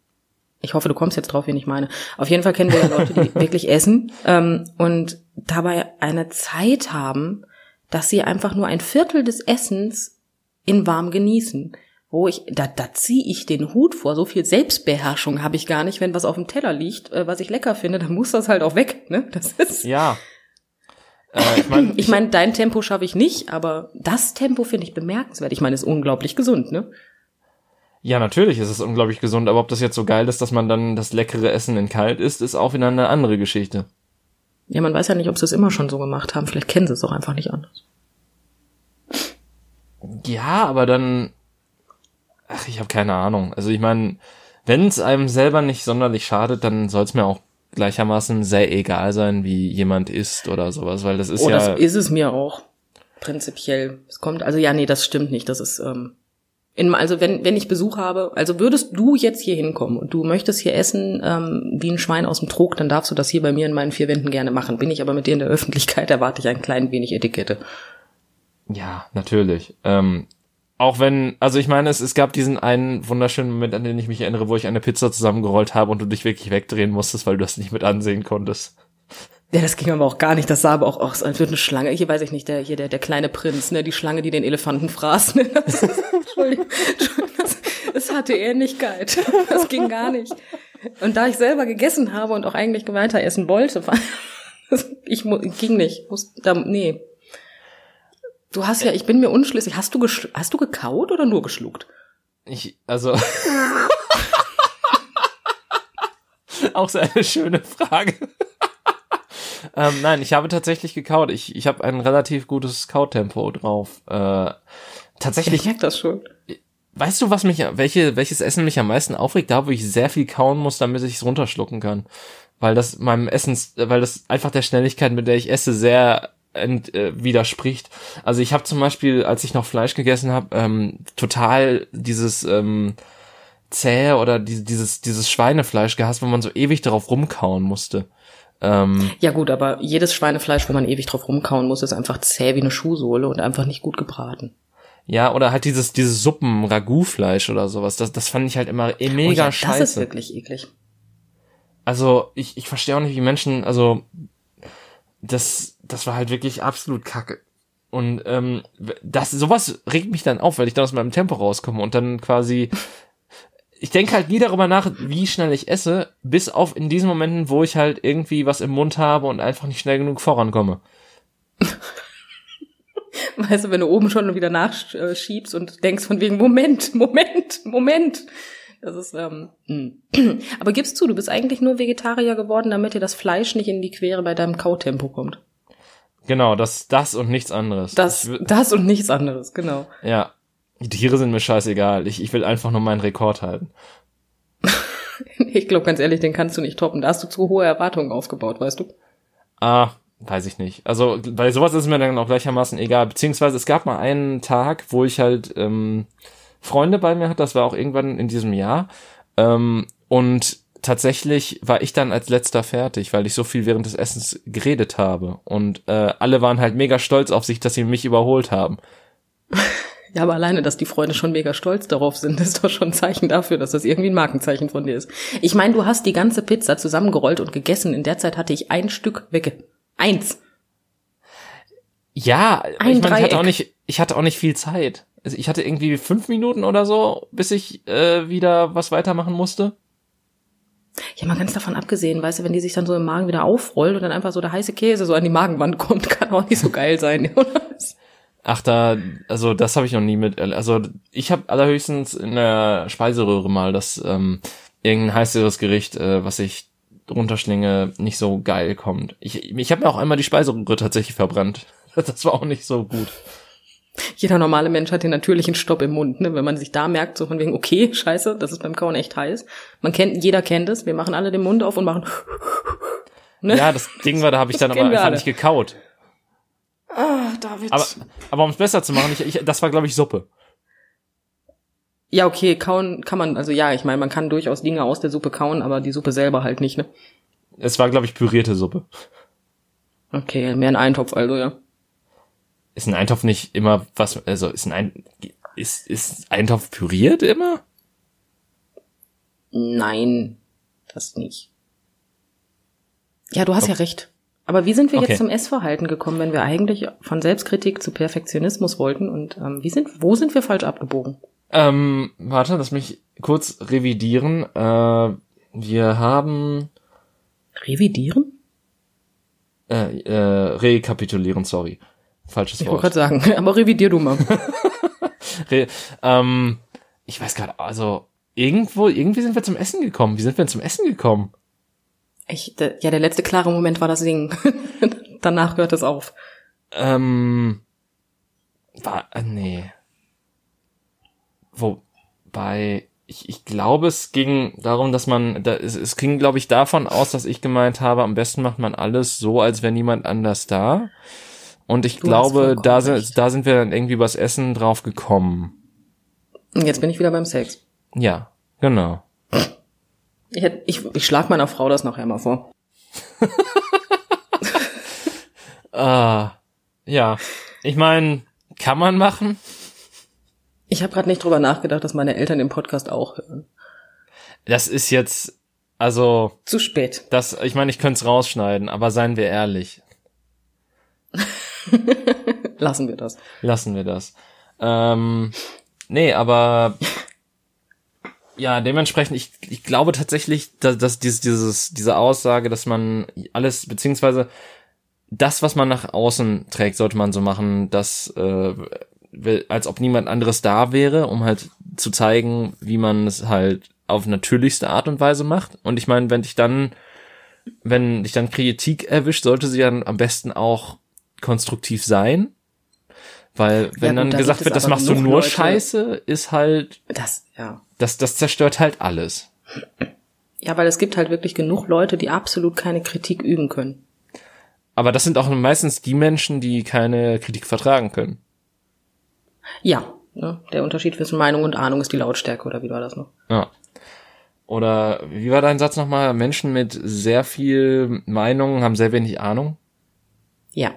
ich hoffe, du kommst jetzt drauf, wen ich meine. Auf jeden Fall kennen wir ja Leute, die wirklich essen ähm, und dabei eine Zeit haben, dass sie einfach nur ein Viertel des Essens in warm genießen. Wo ich, da, da ziehe ich den Hut vor. So viel Selbstbeherrschung habe ich gar nicht, wenn was auf dem Teller liegt, äh, was ich lecker finde, dann muss das halt auch weg. Ne? Das ist. Ja. Äh, ich meine, Ich meine, dein Tempo schaffe ich nicht, aber das Tempo finde ich bemerkenswert. Ich meine, ist unglaublich gesund, ne? Ja, natürlich ist es unglaublich gesund, aber ob das jetzt so geil ist, dass man dann das leckere Essen in kalt isst, ist auch wieder eine andere Geschichte. Ja, man weiß ja nicht, ob sie es immer schon so gemacht haben. Vielleicht kennen sie es auch einfach nicht anders. Ja, aber dann, ach, ich habe keine Ahnung. Also ich meine, wenn es einem selber nicht sonderlich schadet, dann soll es mir auch gleichermaßen sehr egal sein, wie jemand isst oder sowas, weil das ist oh, ja, das ist es mir auch. Prinzipiell. Es kommt, also ja, nee, das stimmt nicht. Das ist, ähm, in, also wenn, wenn ich Besuch habe, also würdest du jetzt hier hinkommen und du möchtest hier essen ähm, wie ein Schwein aus dem Trog, dann darfst du das hier bei mir in meinen vier Wänden gerne machen. Bin ich aber mit dir in der Öffentlichkeit, erwarte ich ein klein wenig Etikette. ja, natürlich. Ähm, auch wenn, also ich meine, es, es gab diesen einen wunderschönen Moment, an den ich mich erinnere, wo ich eine Pizza zusammengerollt habe und du dich wirklich wegdrehen musstest, weil du das nicht mit ansehen konntest. Ja, das ging aber auch gar nicht. Das sah aber auch aus, als würde eine Schlange. Hier weiß ich nicht, der hier der der kleine Prinz, ne, die Schlange, die den Elefanten fraß. Ne? Das, Entschuldigung, das, das hatte Ähnlichkeit. Das ging gar nicht. Und da ich selber gegessen habe und auch eigentlich weiter essen wollte, war, ich ging nicht. Muss, da, nee. Du hast ja, ich bin mir unschlüssig. Hast du hast du gekaut oder nur geschluckt? Ich, also. auch so eine schöne Frage. Ähm, nein, ich habe tatsächlich gekaut. Ich, ich habe ein relativ gutes Kautempo drauf. Äh, tatsächlich. Ich merke das schon. Weißt du, was mich, welche, welches Essen mich am meisten aufregt? Da, wo ich sehr viel kauen muss, damit ich es runterschlucken kann. Weil das meinem Essens, weil das einfach der Schnelligkeit, mit der ich esse, sehr ent, äh, widerspricht. Also ich habe zum Beispiel, als ich noch Fleisch gegessen habe, ähm, total dieses ähm, zähe oder die, dieses dieses Schweinefleisch gehasst, wo man so ewig darauf rumkauen musste. Ähm, Ja gut, aber jedes Schweinefleisch, wo man ewig drauf rumkauen muss, ist einfach zäh wie eine Schuhsohle und einfach nicht gut gebraten. ja, oder halt dieses dieses Suppen Ragout-Fleisch oder sowas. Das das fand ich halt immer eh Oh mega ja, scheiße. Das ist wirklich eklig. Also ich, ich verstehe auch nicht, wie Menschen, also das, das war halt wirklich absolut kacke. Und ähm, das, sowas regt mich dann auf, weil ich dann aus meinem Tempo rauskomme und dann quasi. Ich denke halt nie darüber nach, wie schnell ich esse, bis auf in diesen Momenten, wo ich halt irgendwie was im Mund habe und einfach nicht schnell genug vorankomme. Weißt du, wenn du oben schon wieder nachschiebst und denkst von wegen, Moment, Moment, Moment. Das ist, ähm, hm. aber gibst zu, du bist eigentlich nur Vegetarier geworden, damit dir das Fleisch nicht in die Quere bei deinem Kautempo kommt. Genau, das, das und nichts anderes. Das, das und nichts anderes, genau. ja. Die Tiere sind mir scheißegal. Ich, ich will einfach nur meinen Rekord halten. Ich glaube ganz ehrlich, den kannst du nicht toppen. Da hast du zu hohe Erwartungen aufgebaut, weißt du? Ah, weiß ich nicht. Also bei sowas ist mir dann auch gleichermaßen egal. Beziehungsweise es gab mal einen Tag, wo ich halt ähm, Freunde bei mir hatte. Das war auch irgendwann in diesem Jahr. Ähm, und tatsächlich war ich dann als letzter fertig, weil ich so viel während des Essens geredet habe. Und äh, alle waren halt mega stolz auf sich, dass sie mich überholt haben. Ja, aber alleine, dass die Freunde schon mega stolz darauf sind, ist doch schon ein Zeichen dafür, dass das irgendwie ein Markenzeichen von dir ist. Ich meine, du hast die ganze Pizza zusammengerollt und gegessen. In der Zeit hatte ich ein Stück wegge. Eins. Ja, Ein ich meine, ich hatte auch nicht, ich hatte auch nicht viel Zeit. Also ich hatte irgendwie fünf Minuten oder so, bis ich äh, wieder was weitermachen musste. Ja, mal ganz davon abgesehen, weißt du, wenn die sich dann so im Magen wieder aufrollt und dann einfach so der heiße Käse so an die Magenwand kommt, kann auch nicht so geil sein, oder? Ach, da, also das habe ich noch nie mit. Also ich habe allerhöchstens in der Speiseröhre mal das ähm, irgendein heißeres Gericht, äh, was ich runterschlinge, nicht so geil kommt. Ich, ich habe mir auch einmal die Speiseröhre tatsächlich verbrannt. Das war auch nicht so gut. Jeder normale Mensch hat den natürlichen Stopp im Mund, ne? Wenn man sich da merkt, so von wegen, okay, scheiße, das ist beim Kauen echt heiß. Man kennt, jeder kennt es. Wir machen alle den Mund auf und machen. Ne? Ja, das Ding war, da habe ich dann aber einfach alle. nicht gekaut. Ah, David. Aber, aber um es besser zu machen, ich, ich, das war glaube ich Suppe. ja, okay, kauen kann man, also ja, ich meine, man kann durchaus Dinge aus der Suppe kauen, aber die Suppe selber halt nicht, ne? Es war glaube ich pürierte Suppe. Okay, mehr ein Eintopf, also ja. Ist ein Eintopf nicht immer was? Also ist ein Ein ist ist Eintopf püriert immer? Nein, das nicht. Ja, du hast ja recht. Aber wie sind wir Okay. jetzt zum Essverhalten gekommen, wenn wir eigentlich von Selbstkritik zu Perfektionismus wollten? Und ähm, wie sind, wo sind wir falsch abgebogen? Ähm, warte, lass mich kurz revidieren. Äh, wir haben Revidieren? äh, äh, rekapitulieren, sorry. Falsches Ich wollte Wort. gerade sagen, aber revidier du mal. Re ähm, ich weiß gerade, also irgendwo, irgendwie sind wir zum Essen gekommen. Wie sind wir denn zum Essen gekommen? Ich, der, ja, der letzte klare Moment war das Singen. Danach hört es auf. Ähm, war, äh, nee. Wobei, ich, ich glaube, es ging darum, dass man, da, es, es ging, glaube ich, davon aus, dass ich gemeint habe, am besten macht man alles so, als wäre niemand anders da. Und ich Du glaube, da sind, da sind wir dann irgendwie übers Essen drauf gekommen. Und jetzt bin ich wieder beim Sex. Ja, genau. Ich, hätt, ich, ich schlag meiner Frau das nachher mal vor. Ah, ja. Ich meine, kann man machen. Ich habe gerade nicht drüber nachgedacht, dass meine Eltern den Podcast auch hören. Das ist jetzt, also, Zu spät. das, ich meine, ich könnte es rausschneiden, aber seien wir ehrlich. Lassen wir das. Lassen wir das. Ähm, nee, aber ja, dementsprechend, ich, ich glaube tatsächlich, dass, dass dieses, dieses, diese Aussage, dass man alles, beziehungsweise das, was man nach außen trägt, sollte man so machen, dass äh, als ob niemand anderes da wäre, um halt zu zeigen, wie man es halt auf natürlichste Art und Weise macht. Und ich meine, wenn ich dann wenn dich dann Kritik erwischt, sollte sie dann am besten auch konstruktiv sein. Weil wenn Ja, gut, dann da gesagt wird, das machst du nur Leute- Scheiße, ist halt, Das, ja. das, das zerstört halt alles. Ja, weil es gibt halt wirklich genug Leute, die absolut keine Kritik üben können. Aber das sind auch meistens die Menschen, die keine Kritik vertragen können. Ja, ne? der Unterschied zwischen Meinung und Ahnung ist die Lautstärke, oder wie war das noch? Ja. Oder wie war dein Satz nochmal? Menschen mit sehr viel Meinung haben sehr wenig Ahnung. Ja.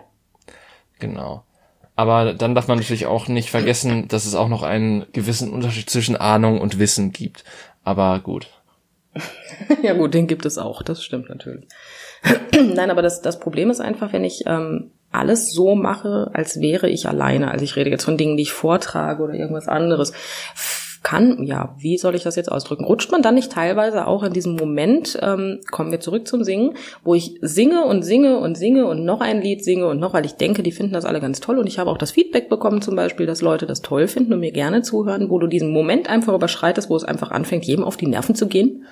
Genau. Aber dann darf man natürlich auch nicht vergessen, dass es auch noch einen gewissen Unterschied zwischen Ahnung und Wissen gibt. Aber gut. Ja gut, den gibt es auch, das stimmt natürlich. Nein, aber das, das Problem ist einfach, wenn ich ähm, alles so mache, als wäre ich alleine. Also ich rede jetzt von Dingen, die ich vortrage oder irgendwas anderes. Kann, ja, wie soll ich das jetzt ausdrücken? Rutscht man dann nicht teilweise auch in diesem Moment, ähm, kommen wir zurück zum Singen, wo ich singe und singe und singe und noch ein Lied singe und noch, weil ich denke, die finden das alle ganz toll und ich habe auch das Feedback bekommen zum Beispiel, dass Leute das toll finden und mir gerne zuhören, wo du diesen Moment einfach überschreitest, wo es einfach anfängt, jedem auf die Nerven zu gehen.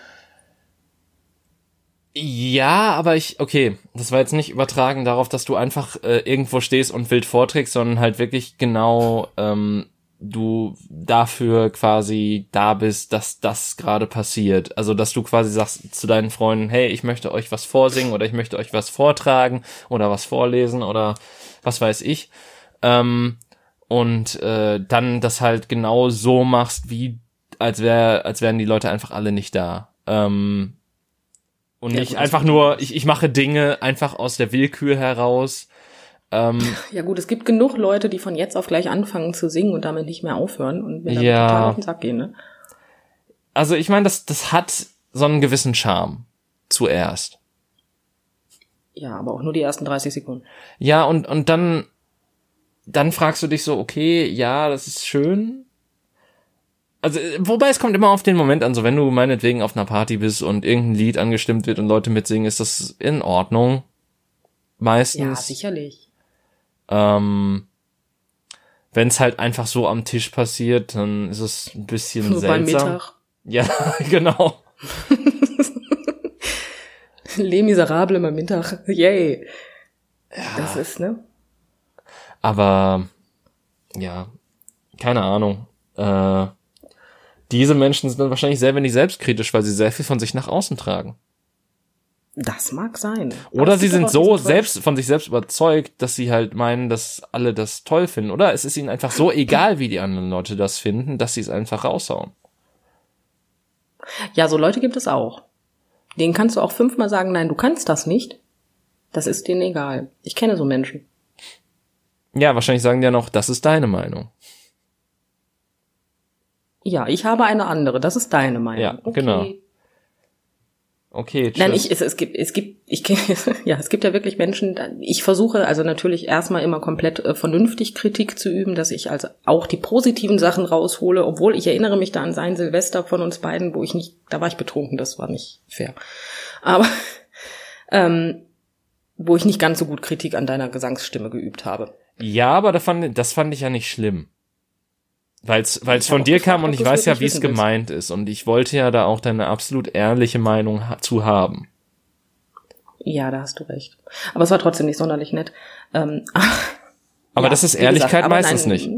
Ja, aber ich, okay, das war jetzt nicht übertragen darauf, dass du einfach äh, irgendwo stehst und wild vorträgst, sondern halt wirklich genau ähm, du dafür quasi da bist, dass das gerade passiert. Also, dass du quasi sagst zu deinen Freunden, hey, ich möchte euch was vorsingen oder ich möchte euch was vortragen oder was vorlesen oder was weiß ich. Ähm, und äh, dann das halt genau so machst, wie als wär, als wären die Leute einfach alle nicht da. Ähm, und Ja, nicht einfach nur, ich, ich mache Dinge einfach aus der Willkür heraus. Ähm, Ja gut, es gibt genug Leute, die von jetzt auf gleich anfangen zu singen und damit nicht mehr aufhören und mir damit Ja. total auf den Sack gehen, ne? also ich meine, das, das hat so einen gewissen Charme. Zuerst. Ja, aber auch nur die ersten 30 Sekunden. Ja, und, und dann, dann fragst du dich so, okay, ja, das ist schön. Also, äh, wobei es kommt immer auf den Moment an, so wenn du meinetwegen auf einer Party bist und irgendein Lied angestimmt wird und Leute mitsingen, ist das in Ordnung. Ja, Meistens. sicherlich. Ähm, wenn es halt einfach so am Tisch passiert, dann ist es ein bisschen beim seltsam. Mittag. Ja, genau. Les Miserables beim Mittag. Yay. Das ist, ne? Aber ja, keine Ahnung. Äh, diese Menschen sind dann wahrscheinlich sehr wenig selbstkritisch, weil sie sehr viel von sich nach außen tragen. Das mag sein. Oder sie sind so selbst von sich selbst überzeugt, dass sie halt meinen, dass alle das toll finden. Oder es ist ihnen einfach so egal, wie die anderen Leute das finden, dass sie es einfach raushauen. Ja, so Leute gibt es auch. Denen kannst du auch fünfmal sagen, nein, du kannst das nicht. Das ist denen egal. Ich kenne so Menschen. Ja, wahrscheinlich sagen die ja noch, das ist deine Meinung. Ja, ich habe eine andere. Das ist deine Meinung. Ja, genau. Okay, tschüss. Nein, ich, es, es gibt, es gibt, ich, ja, es gibt ja wirklich Menschen, ich versuche also natürlich erstmal immer komplett äh, vernünftig Kritik zu üben, dass ich also auch die positiven Sachen raushole, obwohl ich erinnere mich da an sein Silvester von uns beiden, wo ich nicht, da war ich betrunken, das war nicht fair. Aber, ähm, wo ich nicht ganz so gut Kritik an deiner Gesangsstimme geübt habe. Ja, aber das fand, das fand ich ja nicht schlimm. Weil es von dir kam und ich weiß ja, wie es gemeint ist. Und ich wollte ja da auch deine absolut ehrliche Meinung ha zu haben. Ja, da hast du recht. Aber es war trotzdem nicht sonderlich nett. Ähm, Aber ja, das ist Ehrlichkeit gesagt, meistens nein, nicht.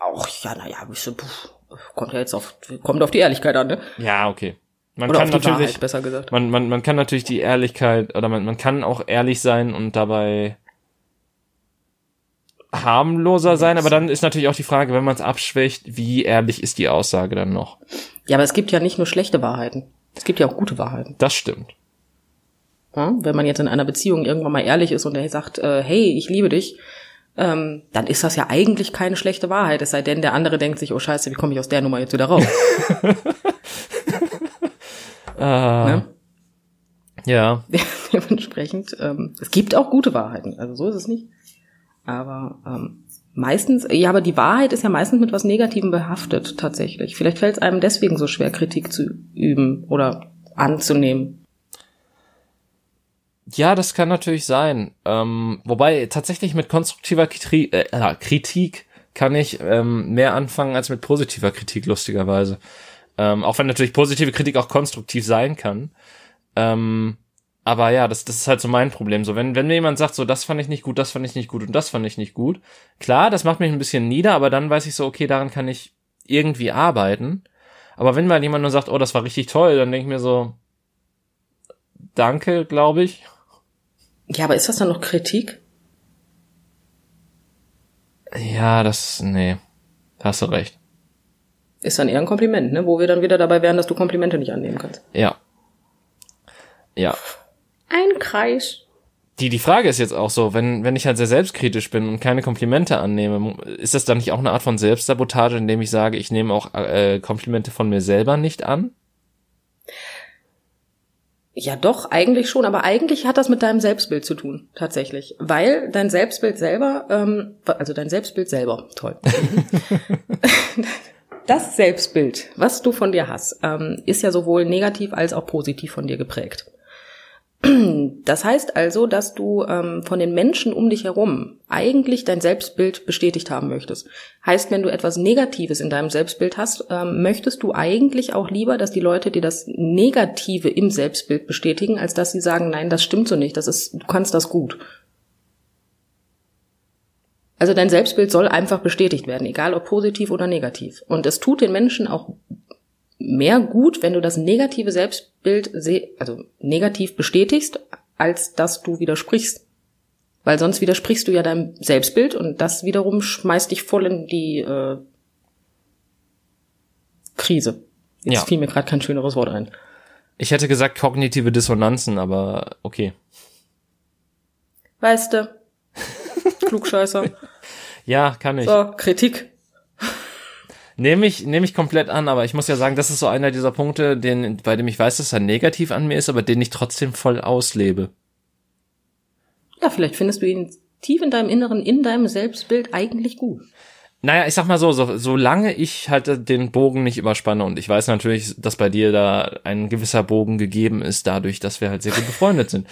Auch, ja, naja, kommt ja jetzt auf, kommt auf die Ehrlichkeit an, ne? Ja, okay. Man Oder kann natürlich, Wahrheit, besser gesagt. man, man, man kann natürlich die Ehrlichkeit oder man, man kann auch ehrlich sein und dabei harmloser sein, aber dann ist natürlich auch die Frage, wenn man es abschwächt, wie ehrlich ist die Aussage dann noch? Ja, aber es gibt ja nicht nur schlechte Wahrheiten. Es gibt ja auch gute Wahrheiten. Das stimmt. Ja? Wenn man jetzt in einer Beziehung irgendwann mal ehrlich ist und er sagt, äh, hey, ich liebe dich, ähm, dann ist das ja eigentlich keine schlechte Wahrheit. Es sei denn, der andere denkt sich, oh scheiße, wie komme ich aus der Nummer jetzt wieder raus? Äh, ne? Ja, Dementsprechend, ähm, es gibt auch gute Wahrheiten, also so ist es nicht. Aber ähm, meistens, ja, aber die Wahrheit ist ja meistens mit was Negativem behaftet, tatsächlich. Vielleicht fällt es einem deswegen so schwer, Kritik zu üben oder anzunehmen. Ja, das kann natürlich sein. Ähm, wobei tatsächlich mit konstruktiver Kritik, äh, äh, Kritik kann ich ähm, mehr anfangen als mit positiver Kritik, lustigerweise. Ähm, auch wenn natürlich positive Kritik auch konstruktiv sein kann. Ähm, aber ja, das, das ist halt so mein Problem. So, wenn, wenn mir jemand sagt, so, das fand ich nicht gut, das fand ich nicht gut und das fand ich nicht gut, klar, das macht mich ein bisschen nieder, aber dann weiß ich so, okay, daran kann ich irgendwie arbeiten. Aber wenn mal jemand nur sagt, oh, das war richtig toll, dann denke ich mir so, danke, glaube ich. Ja, aber ist das dann noch Kritik? Ja, das, nee, hast du recht. Ist dann eher ein Kompliment, ne? Wo wir dann wieder dabei wären, dass du Komplimente nicht annehmen kannst. Ja. Ja. Ein Kreis. Die, die Frage ist jetzt auch so, wenn, wenn ich halt sehr selbstkritisch bin und keine Komplimente annehme, ist das dann nicht auch eine Art von Selbstsabotage, indem ich sage, ich nehme auch äh, Komplimente von mir selber nicht an? Ja, doch, eigentlich schon, aber eigentlich hat das mit deinem Selbstbild zu tun, tatsächlich. Weil dein Selbstbild selber, ähm, also dein Selbstbild selber, toll. das Selbstbild, was du von dir hast, ähm, ist ja sowohl negativ als auch positiv von dir geprägt. Das heißt also, dass du ähm, von den Menschen um dich herum eigentlich dein Selbstbild bestätigt haben möchtest. Heißt, wenn du etwas Negatives in deinem Selbstbild hast, ähm, möchtest du eigentlich auch lieber, dass die Leute dir das Negative im Selbstbild bestätigen, als dass sie sagen, nein, das stimmt so nicht, das ist, du kannst das gut. Also dein Selbstbild soll einfach bestätigt werden, egal ob positiv oder negativ. Und es tut den Menschen auch mehr gut, wenn du das negative Selbstbild, also negativ bestätigst, als dass du widersprichst. Weil sonst widersprichst du ja deinem Selbstbild und das wiederum schmeißt dich voll in die äh, Krise. Jetzt ja. fiel mir gerade kein schöneres Wort ein. Ich hätte gesagt kognitive Dissonanzen, aber okay. Weißt du. Klugscheißer. ja, kann ich. So, Kritik. Nehme ich, nehme ich komplett an, aber ich muss ja sagen, das ist so einer dieser Punkte, den, bei dem ich weiß, dass er negativ an mir ist, aber den ich trotzdem voll auslebe. Ja, vielleicht findest du ihn tief in deinem Inneren, in deinem Selbstbild eigentlich gut. Naja, ich sag mal so, so, solange ich halt den Bogen nicht überspanne und ich weiß natürlich, dass bei dir da ein gewisser Bogen gegeben ist, dadurch, dass wir halt sehr gut befreundet sind.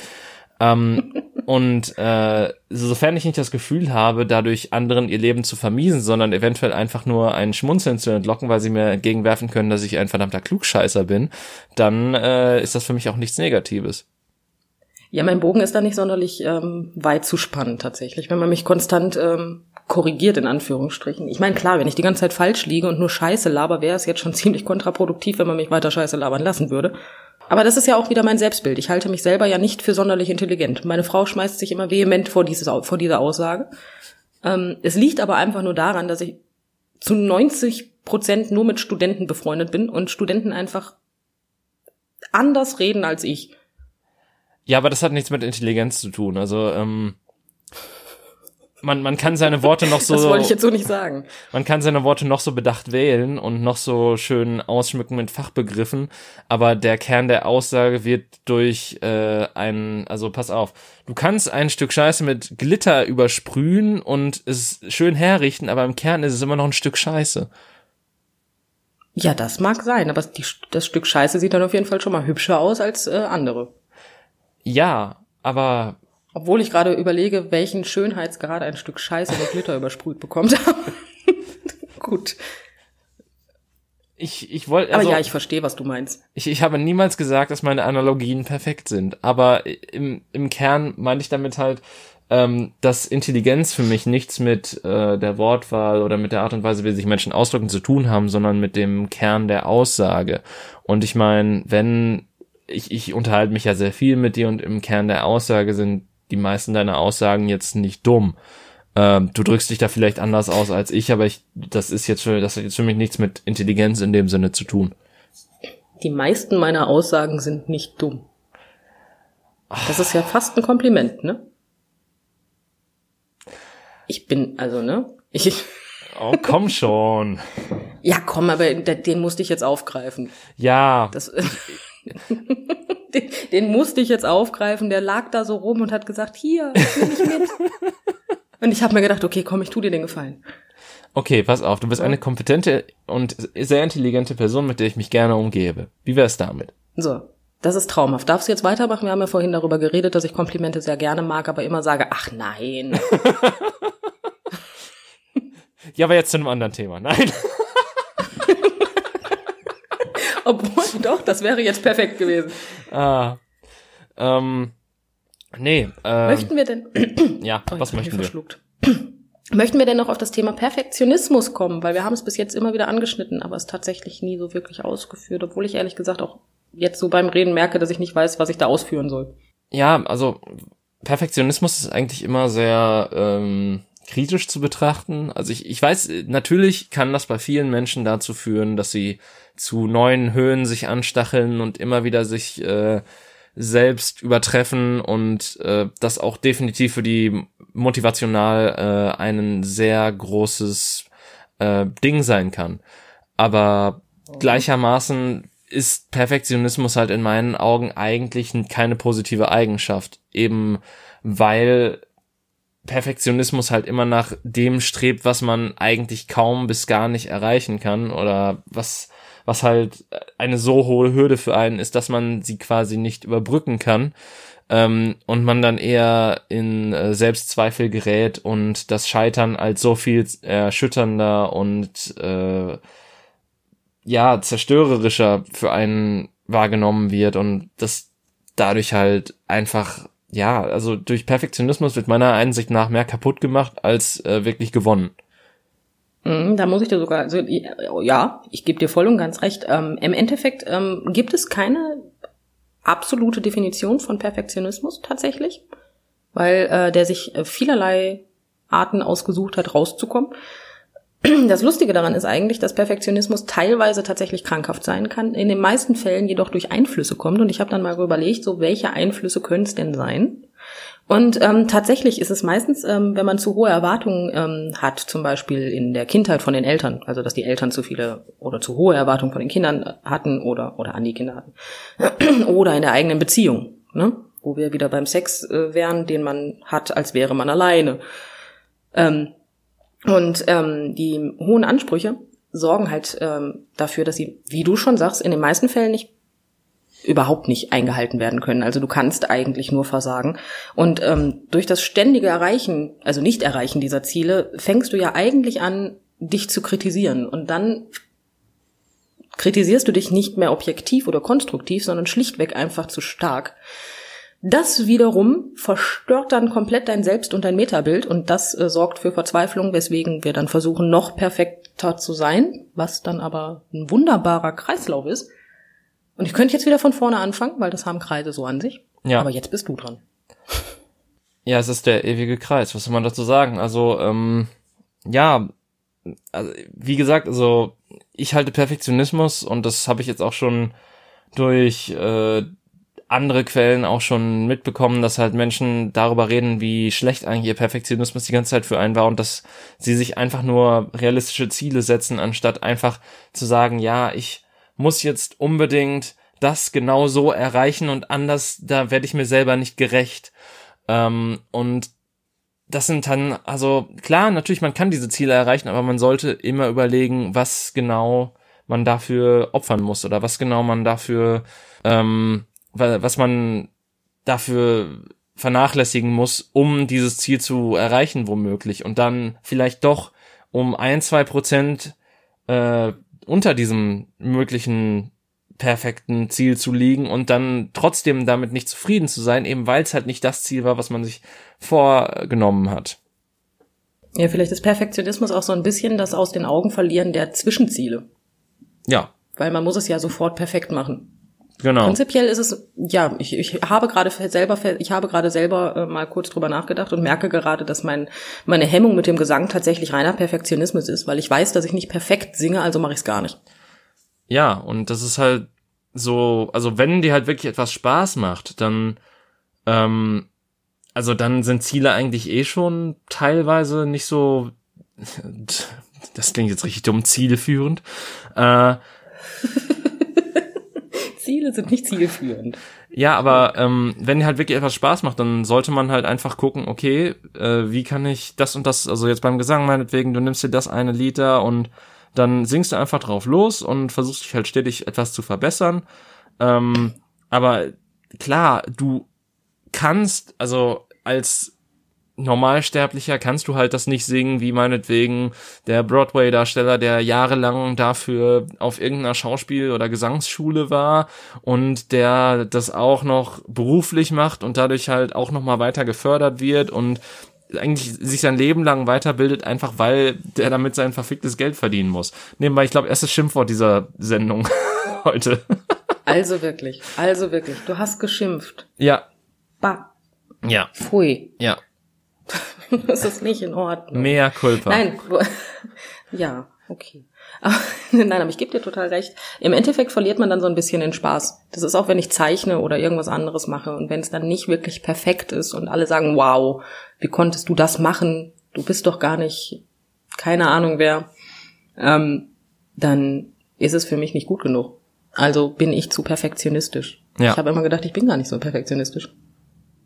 Ähm, und äh, sofern ich nicht das Gefühl habe, dadurch anderen ihr Leben zu vermiesen, sondern eventuell einfach nur ein Schmunzeln zu entlocken, weil sie mir entgegenwerfen können, dass ich ein verdammter Klugscheißer bin, dann äh, ist das für mich auch nichts Negatives. Ja, mein Bogen ist da nicht sonderlich ähm, weit zu spannen tatsächlich, wenn man mich konstant ähm, korrigiert in Anführungsstrichen. Ich meine, klar, wenn ich die ganze Zeit falsch liege und nur Scheiße laber, wäre es jetzt schon ziemlich kontraproduktiv, wenn man mich weiter Scheiße labern lassen würde. Aber das ist ja auch wieder mein Selbstbild. Ich halte mich selber ja nicht für sonderlich intelligent. Meine Frau schmeißt sich immer vehement vor, dieses, vor dieser Aussage. Ähm, es liegt aber einfach nur daran, dass ich zu 90 Prozent nur mit Studenten befreundet bin und Studenten einfach anders reden als ich. Ja, aber das hat nichts mit Intelligenz zu tun. Also ähm, man, man kann seine Worte noch so. Das wollte ich jetzt so nicht sagen. Man kann seine Worte noch so bedacht wählen und noch so schön ausschmücken mit Fachbegriffen, aber der Kern der Aussage wird durch äh, ein, also pass auf, du kannst ein Stück Scheiße mit Glitter übersprühen und es schön herrichten, aber im Kern ist es immer noch ein Stück Scheiße. Ja, das mag sein, aber die, das Stück Scheiße sieht dann auf jeden Fall schon mal hübscher aus als äh, andere. Ja, aber obwohl ich gerade überlege, welchen Schönheitsgrad ein Stück Scheiße mit Glitter übersprüht bekommt. Gut. Ich, ich wollte. Also, aber ja, ich verstehe, was du meinst. Ich, ich habe niemals gesagt, dass meine Analogien perfekt sind. Aber im, im Kern meine ich damit halt, ähm, dass Intelligenz für mich nichts mit äh, der Wortwahl oder mit der Art und Weise, wie sich Menschen ausdrücken, zu tun haben, sondern mit dem Kern der Aussage. Und ich meine, wenn ich, ich unterhalte mich ja sehr viel mit dir und im Kern der Aussage sind die meisten deiner Aussagen jetzt nicht dumm. Ähm, du drückst dich da vielleicht anders aus als ich, aber ich, das ist jetzt für, das hat jetzt für mich nichts mit Intelligenz in dem Sinne zu tun. Die meisten meiner Aussagen sind nicht dumm. Das ist ja fast ein Kompliment, ne? Ich bin, also, ne? Ich. Oh, komm schon. ja, komm, aber den musste ich jetzt aufgreifen. Ja. Das, den, den musste ich jetzt aufgreifen. Der lag da so rum und hat gesagt, hier, nimm mich mit. und ich habe mir gedacht, okay, komm, ich tu dir den Gefallen. Okay, pass auf, du bist eine kompetente und sehr intelligente Person, mit der ich mich gerne umgebe. Wie wär's damit? So, das ist traumhaft. Darfst du jetzt weitermachen? Wir haben ja vorhin darüber geredet, dass ich Komplimente sehr gerne mag, aber immer sage, ach nein. ja, aber jetzt zu einem anderen Thema. Nein. Obwohl, doch, das wäre jetzt perfekt gewesen. Ah. Ähm, nee. Äh, möchten wir denn? ja, oh, was möchten wir? Verschluckt. Möchten wir denn noch auf das Thema Perfektionismus kommen? Weil wir haben es bis jetzt immer wieder angeschnitten, aber es tatsächlich nie so wirklich ausgeführt, obwohl ich ehrlich gesagt auch jetzt so beim Reden merke, dass ich nicht weiß, was ich da ausführen soll. Ja, also Perfektionismus ist eigentlich immer sehr ähm, kritisch zu betrachten. Also ich, ich weiß, natürlich kann das bei vielen Menschen dazu führen, dass sie zu neuen Höhen sich anstacheln und immer wieder sich äh, selbst übertreffen und äh, das auch definitiv für die motivational äh, ein sehr großes äh, Ding sein kann. Aber gleichermaßen ist Perfektionismus halt in meinen Augen eigentlich keine positive Eigenschaft, eben weil Perfektionismus halt immer nach dem strebt, was man eigentlich kaum bis gar nicht erreichen kann oder was was halt eine so hohe Hürde für einen ist, dass man sie quasi nicht überbrücken kann ähm, und man dann eher in äh, Selbstzweifel gerät und das Scheitern als so viel erschütternder und äh, ja zerstörerischer für einen wahrgenommen wird und das dadurch halt einfach ja, also durch Perfektionismus wird meiner Einsicht nach mehr kaputt gemacht als äh, wirklich gewonnen. Mhm, da muss ich dir sogar, also, ja, ich gebe dir voll und ganz recht. Ähm, Im Endeffekt ähm, gibt es keine absolute Definition von Perfektionismus tatsächlich, weil äh, der sich äh, vielerlei Arten ausgesucht hat, rauszukommen. Das Lustige daran ist eigentlich, dass Perfektionismus teilweise tatsächlich krankhaft sein kann, in den meisten Fällen jedoch durch Einflüsse kommt. Und ich habe dann mal überlegt, so welche Einflüsse können es denn sein? Und ähm, tatsächlich ist es meistens, ähm, wenn man zu hohe Erwartungen ähm, hat, zum Beispiel in der Kindheit von den Eltern, also dass die Eltern zu viele oder zu hohe Erwartungen von den Kindern hatten oder oder an die Kinder hatten, oder in der eigenen Beziehung, ne? wo wir wieder beim Sex äh, wären, den man hat, als wäre man alleine. Ähm, und ähm, die hohen Ansprüche sorgen halt ähm, dafür, dass sie, wie du schon sagst, in den meisten Fällen nicht überhaupt nicht eingehalten werden können. Also du kannst eigentlich nur versagen. Und ähm, durch das ständige Erreichen, also nicht Erreichen dieser Ziele, fängst du ja eigentlich an, dich zu kritisieren. Und dann kritisierst du dich nicht mehr objektiv oder konstruktiv, sondern schlichtweg einfach zu stark. Das wiederum verstört dann komplett dein Selbst- und dein Metabild und das äh, sorgt für Verzweiflung, weswegen wir dann versuchen, noch perfekter zu sein, was dann aber ein wunderbarer Kreislauf ist. Und ich könnte jetzt wieder von vorne anfangen, weil das haben Kreise so an sich. Ja. Aber jetzt bist du dran. Ja, es ist der ewige Kreis. Was soll man dazu sagen? Also, ähm, ja, also, wie gesagt, also ich halte Perfektionismus und das habe ich jetzt auch schon durch äh, andere Quellen auch schon mitbekommen, dass halt Menschen darüber reden, wie schlecht eigentlich ihr Perfektionismus die ganze Zeit für einen war und dass sie sich einfach nur realistische Ziele setzen, anstatt einfach zu sagen, ja, ich muss jetzt unbedingt das genau so erreichen und anders, da werde ich mir selber nicht gerecht. Ähm, und das sind dann, also klar, natürlich, man kann diese Ziele erreichen, aber man sollte immer überlegen, was genau man dafür opfern muss oder was genau man dafür ähm, was man dafür vernachlässigen muss, um dieses Ziel zu erreichen, womöglich. Und dann vielleicht doch um ein, zwei Prozent äh, unter diesem möglichen perfekten Ziel zu liegen und dann trotzdem damit nicht zufrieden zu sein, eben weil es halt nicht das Ziel war, was man sich vorgenommen hat. Ja, vielleicht ist Perfektionismus auch so ein bisschen das aus den Augen verlieren der Zwischenziele. Ja. Weil man muss es ja sofort perfekt machen. Genau. Prinzipiell ist es, ja, ich, ich habe gerade selber, ich habe gerade selber äh, mal kurz drüber nachgedacht und merke gerade, dass mein, meine Hemmung mit dem Gesang tatsächlich reiner Perfektionismus ist, weil ich weiß, dass ich nicht perfekt singe, also mache ich es gar nicht. Ja, und das ist halt so, also wenn dir halt wirklich etwas Spaß macht, dann, ähm, also dann sind Ziele eigentlich eh schon teilweise nicht so, das klingt jetzt richtig dumm, zielführend. Äh, Ziele sind nicht zielführend. Ja, aber ähm, wenn halt wirklich etwas Spaß macht, dann sollte man halt einfach gucken, okay, äh, wie kann ich das und das, also jetzt beim Gesang meinetwegen, du nimmst dir das eine Liter und dann singst du einfach drauf los und versuchst dich halt stetig etwas zu verbessern. Ähm, aber klar, du kannst, also als Normalsterblicher kannst du halt das nicht singen, wie meinetwegen der Broadway-Darsteller, der jahrelang dafür auf irgendeiner Schauspiel- oder Gesangsschule war und der das auch noch beruflich macht und dadurch halt auch noch mal weiter gefördert wird und eigentlich sich sein Leben lang weiterbildet, einfach weil der damit sein verficktes Geld verdienen muss. Nebenbei, ich glaube, erstes Schimpfwort dieser Sendung heute. Also wirklich, also wirklich, du hast geschimpft. Ja. Bah. Ja. Pfui. Ja. Das ist nicht in Ordnung. Mea culpa. Nein, ja, okay. Aber, nein, aber ich gebe dir total recht. Im Endeffekt verliert man dann so ein bisschen den Spaß. Das ist auch, wenn ich zeichne oder irgendwas anderes mache und wenn es dann nicht wirklich perfekt ist und alle sagen, wow, wie konntest du das machen? Du bist doch gar nicht, keine Ahnung wer, ähm, dann ist es für mich nicht gut genug. Also bin ich zu perfektionistisch. Ja. Ich habe immer gedacht, ich bin gar nicht so perfektionistisch.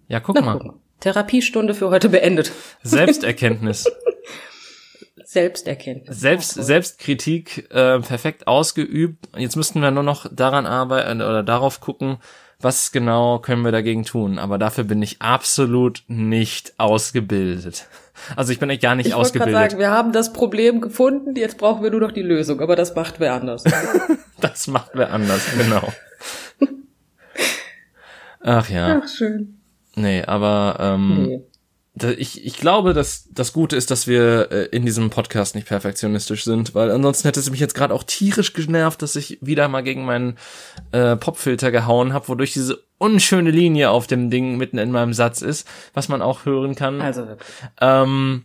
Ja, guck Na, mal. guck mal. Therapiestunde für heute beendet. Selbsterkenntnis. Selbsterkenntnis. Selbst, Selbstkritik äh, perfekt ausgeübt. Jetzt müssten wir nur noch daran arbeiten oder darauf gucken, was genau können wir dagegen tun. Aber dafür bin ich absolut nicht ausgebildet. Also ich bin echt gar nicht Ich ausgebildet. sagen, wir haben das Problem gefunden, jetzt brauchen wir nur noch die Lösung, aber das macht wer anders. das macht wer anders, genau. Ach ja. Ach, schön. Nee, aber ähm, Nee. da, ich, ich glaube, dass das Gute ist, dass wir äh, in diesem Podcast nicht perfektionistisch sind, weil ansonsten hätte es mich jetzt gerade auch tierisch genervt, dass ich wieder mal gegen meinen äh, Popfilter gehauen habe, wodurch diese unschöne Linie auf dem Ding mitten in meinem Satz ist, was man auch hören kann. Also wirklich. Ähm,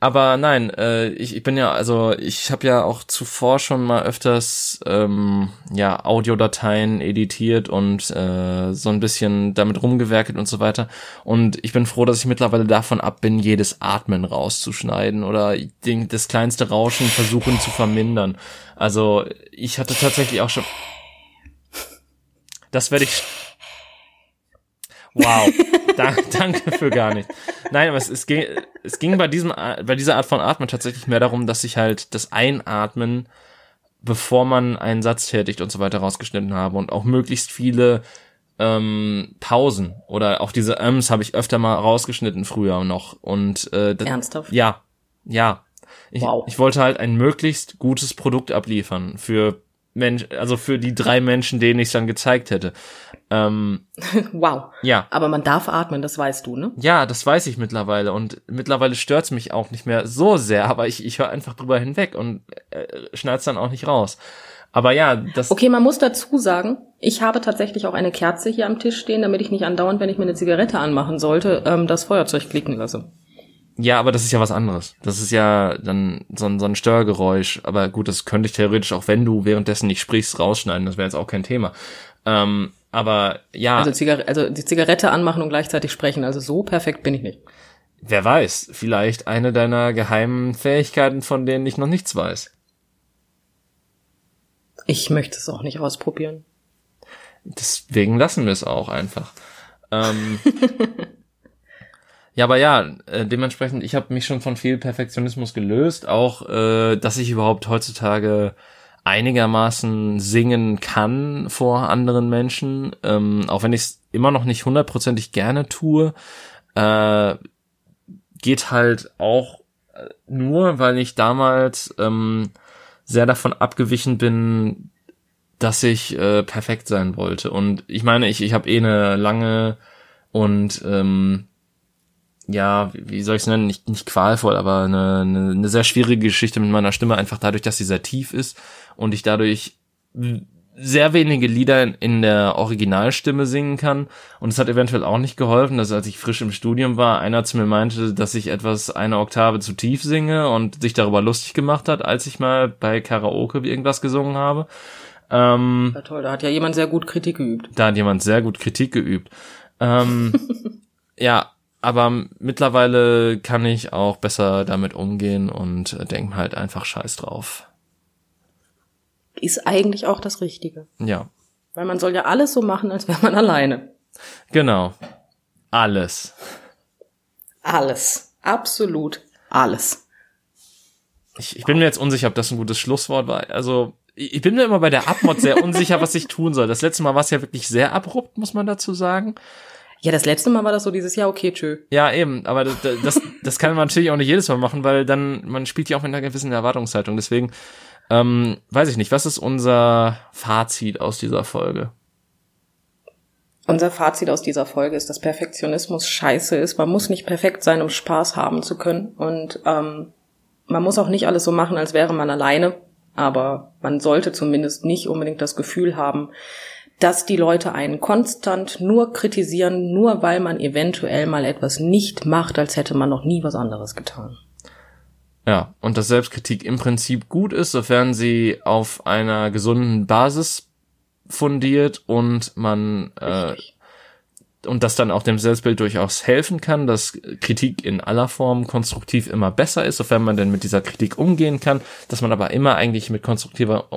aber nein, äh, ich, ich bin ja, also ich habe ja auch zuvor schon mal öfters ähm, ja Audiodateien editiert und äh, so ein bisschen damit rumgewerkelt und so weiter. Und ich bin froh, dass ich mittlerweile davon ab bin, jedes Atmen rauszuschneiden oder den, das kleinste Rauschen versuchen zu vermindern. Also ich hatte tatsächlich auch schon. Das werde ich. Wow, da, danke für gar nicht. Nein, aber es, es, ging, es ging bei diesem bei dieser Art von Atmen tatsächlich mehr darum, dass ich halt das Einatmen, bevor man einen Satz tätigt und so weiter rausgeschnitten habe und auch möglichst viele ähm, Pausen oder auch diese Ms habe ich öfter mal rausgeschnitten früher noch und äh, das, Ernsthaft? ja, ja. Ich, Wow. ich wollte halt ein möglichst gutes Produkt abliefern für Mensch, also für die drei Menschen, denen ich es dann gezeigt hätte. Ähm, Wow. ja. Aber man darf atmen, das weißt du, ne? Ja, das weiß ich mittlerweile und mittlerweile stört's mich auch nicht mehr so sehr, aber ich, ich höre einfach drüber hinweg und äh, schneid's dann auch nicht raus. Aber ja, das Okay, man muss dazu sagen, ich habe tatsächlich auch eine Kerze hier am Tisch stehen, damit ich nicht andauernd, wenn ich mir eine Zigarette anmachen sollte, ähm, das Feuerzeug klicken lasse. ja, aber das ist ja was anderes. Das ist ja dann so ein, so ein Störgeräusch. Aber gut, das könnte ich theoretisch auch, wenn du währenddessen nicht sprichst, rausschneiden. Das wäre jetzt auch kein Thema. Ähm, aber ja, Also, Zigar also die Zigarette anmachen und gleichzeitig sprechen. Also so perfekt bin ich nicht. wer weiß, vielleicht eine deiner geheimen Fähigkeiten, von denen ich noch nichts weiß. Ich möchte es auch nicht ausprobieren. Deswegen lassen wir es auch einfach. Ähm, ja, aber ja, äh, dementsprechend, ich habe mich schon von viel Perfektionismus gelöst, auch äh, dass ich überhaupt heutzutage einigermaßen singen kann vor anderen Menschen, ähm, auch wenn ich es immer noch nicht hundertprozentig gerne tue, äh, geht halt auch äh, nur, weil ich damals ähm, sehr davon abgewichen bin, dass ich äh, perfekt sein wollte. Und ich meine, ich, ich habe eh eine lange und ähm, ja, wie soll ich es nennen, nicht, nicht qualvoll, aber eine, eine, eine sehr schwierige Geschichte mit meiner Stimme, einfach dadurch, dass sie sehr tief ist und ich dadurch sehr wenige Lieder in, in der Originalstimme singen kann. Und es hat eventuell auch nicht geholfen, dass als ich frisch im Studium war, einer zu mir meinte, dass ich etwas eine Oktave zu tief singe und sich darüber lustig gemacht hat, als ich mal bei Karaoke irgendwas gesungen habe. Ähm, Ja, toll, da hat ja jemand sehr gut Kritik geübt. da hat jemand sehr gut Kritik geübt. Ähm, ja, aber mittlerweile kann ich auch besser damit umgehen und äh, denke halt einfach scheiß drauf. Ist eigentlich auch das Richtige. Ja, Weil man soll ja alles so machen, als wäre man alleine. genau. Alles. Alles. Absolut alles. Ich, ich bin mir jetzt unsicher, ob das ein gutes Schlusswort war. Also, ich ich bin mir immer bei der Abmod sehr unsicher, was ich tun soll. Das letzte Mal war es ja wirklich sehr abrupt, muss man dazu sagen. Ja, das letzte Mal war das so dieses Jahr, okay, tschö. Ja, eben, aber das, das, das kann man natürlich auch nicht jedes Mal machen, weil dann, man spielt ja auch mit einer gewissen Erwartungshaltung. Deswegen, ähm, weiß ich nicht, was ist unser Fazit aus dieser Folge? Unser Fazit aus dieser Folge ist, dass Perfektionismus scheiße ist. Man muss nicht perfekt sein, um Spaß haben zu können. Und ähm, man muss auch nicht alles so machen, als wäre man alleine. Aber man sollte zumindest nicht unbedingt das Gefühl haben, dass die Leute einen konstant nur kritisieren, nur weil man eventuell mal etwas nicht macht, als hätte man noch nie was anderes getan. Ja, und dass Selbstkritik im Prinzip gut ist, sofern sie auf einer gesunden Basis fundiert und man äh, und das dann auch dem Selbstbild durchaus helfen kann, dass Kritik in aller Form konstruktiv immer besser ist, sofern man denn mit dieser Kritik umgehen kann, dass man aber immer eigentlich mit konstruktiver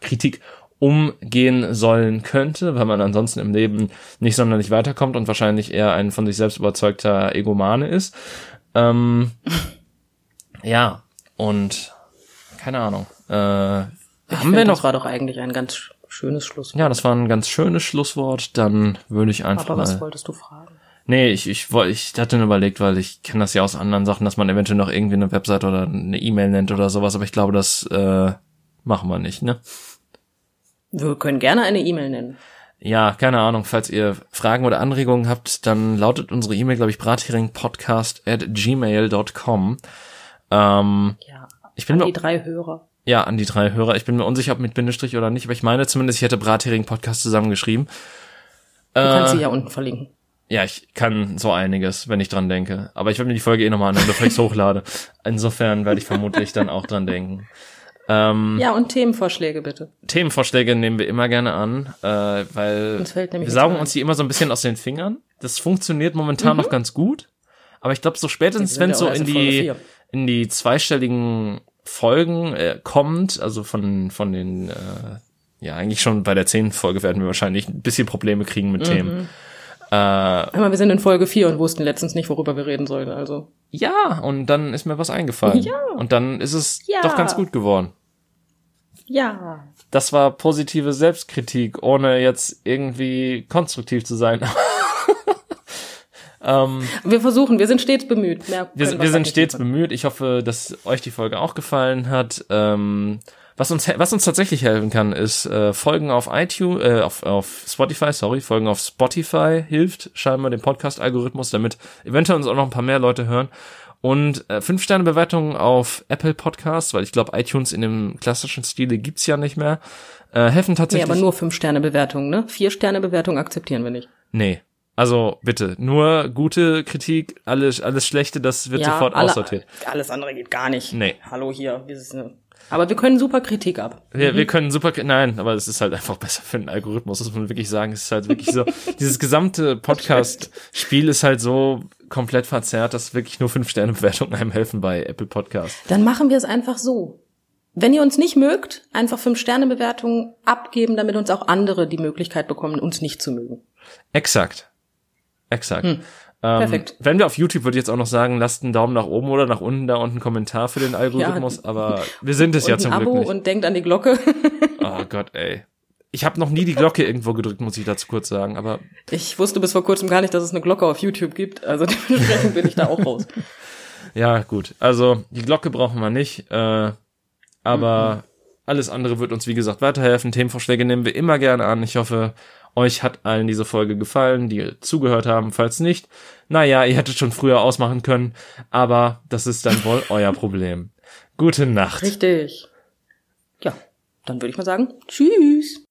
Kritik umgehen sollen könnte, weil man ansonsten im Leben nicht sonderlich weiterkommt und wahrscheinlich eher ein von sich selbst überzeugter Egomane ist. Ähm, ja, und keine Ahnung. Äh, haben wir noch? Das war doch eigentlich ein ganz schönes Schlusswort. Ja, das war ein ganz schönes Schlusswort. Dann würde ich einfach. Aber was mal, wolltest du fragen? Nee, ich, ich, wollte, ich hatte nur überlegt, weil ich kenne das ja aus anderen Sachen, dass man eventuell noch irgendwie eine Website oder eine E-Mail nennt oder sowas, aber ich glaube, das äh, machen wir nicht, ne? Wir können gerne eine E-Mail nennen. Ja, keine Ahnung. Falls ihr Fragen oder Anregungen habt, dann lautet unsere E-Mail, glaube ich, bratheringpodcast at gmail.com. Ähm, Ja. ich bin An die drei Hörer. ja, an die drei Hörer. Ich bin mir unsicher, ob mit Bindestrich oder nicht, aber ich meine zumindest, ich hätte Brathering Podcast zusammengeschrieben. Du kannst Äh, sie ja unten verlinken. Ja, ich kann so einiges, wenn ich dran denke. Aber ich werde mir die Folge eh nochmal anhören, bevor ich hochlade. Insofern werde ich vermutlich dann auch dran denken. Ähm, Ja, und Themenvorschläge bitte. Themenvorschläge nehmen wir immer gerne an, äh, weil Uns wir saugen uns die immer so ein bisschen aus den Fingern. Das funktioniert momentan noch ganz gut. Aber ich glaube, so spätestens, wenn es so in die, vier. in die zweistelligen Folgen äh, kommt, also von, von den, äh, ja, eigentlich schon bei der zehnten Folge werden wir wahrscheinlich ein bisschen Probleme kriegen mit Themen. Äh, Aber wir sind in Folge 4 und wussten letztens nicht, worüber wir reden sollen, also. ja, und dann ist mir was eingefallen. Ja. Und dann ist es Ja. doch ganz gut geworden. Ja. Das war positive Selbstkritik, ohne jetzt irgendwie konstruktiv zu sein. ähm, Wir versuchen, wir sind stets bemüht. Mehr wir, wir sind stets liefern. bemüht. Ich hoffe, dass euch die Folge auch gefallen hat. Ähm, was uns, was uns tatsächlich helfen kann, ist äh, Folgen auf iTunes, äh, auf, auf Spotify, sorry, Folgen auf Spotify hilft scheinbar dem Podcast-Algorithmus, damit eventuell uns auch noch ein paar mehr Leute hören. Und äh, fünf Sterne Bewertungen auf Apple Podcasts, weil ich glaube iTunes in dem klassischen Stile gibt's ja nicht mehr, äh, helfen Nee, tatsächlich. aber nur 5-Sterne-Bewertungen, ne? 4-Sterne-Bewertungen akzeptieren wir nicht. Nee. Also bitte, nur gute Kritik, alles, alles Schlechte, das wird sofort alle- aussortiert. Alles andere geht gar nicht. Nee. Hallo hier. Aber wir können super Kritik ab. Wir, wir können super, nein, aber es ist halt einfach besser für den Algorithmus, muss man wirklich sagen. Es ist halt wirklich so, dieses gesamte Podcast-Spiel ist halt so komplett verzerrt, dass wirklich nur fünf Sterne Bewertungen einem helfen bei Apple Podcast. Dann machen wir es einfach so. Wenn ihr uns nicht mögt, einfach 5-Sterne-Bewertungen abgeben, damit uns auch andere die Möglichkeit bekommen, uns nicht zu mögen. Exakt. Exakt. Ähm, perfekt. Wenn wir auf YouTube, würde ich jetzt auch noch sagen, lasst einen Daumen nach oben oder nach unten da und einen Kommentar für den Algorithmus, aber wir sind es ja und zum ein Glück Abo nicht. und denkt an die Glocke. Oh Gott, ey. Ich habe noch nie die Glocke irgendwo gedrückt, muss ich dazu kurz sagen, aber Ich wusste bis vor kurzem gar nicht, dass es eine Glocke auf YouTube gibt. Also dementsprechend bin ich da auch raus. Ja, gut. Also die Glocke brauchen wir nicht, äh, aber alles andere wird uns, wie gesagt, weiterhelfen. Themenvorschläge nehmen wir immer gerne an. Ich hoffe, euch hat allen diese Folge gefallen, die zugehört haben. Falls nicht, naja, ihr hättet schon früher ausmachen können, aber das ist dann wohl euer Problem. Gute Nacht. Richtig. Ja, dann würde ich mal sagen, tschüss.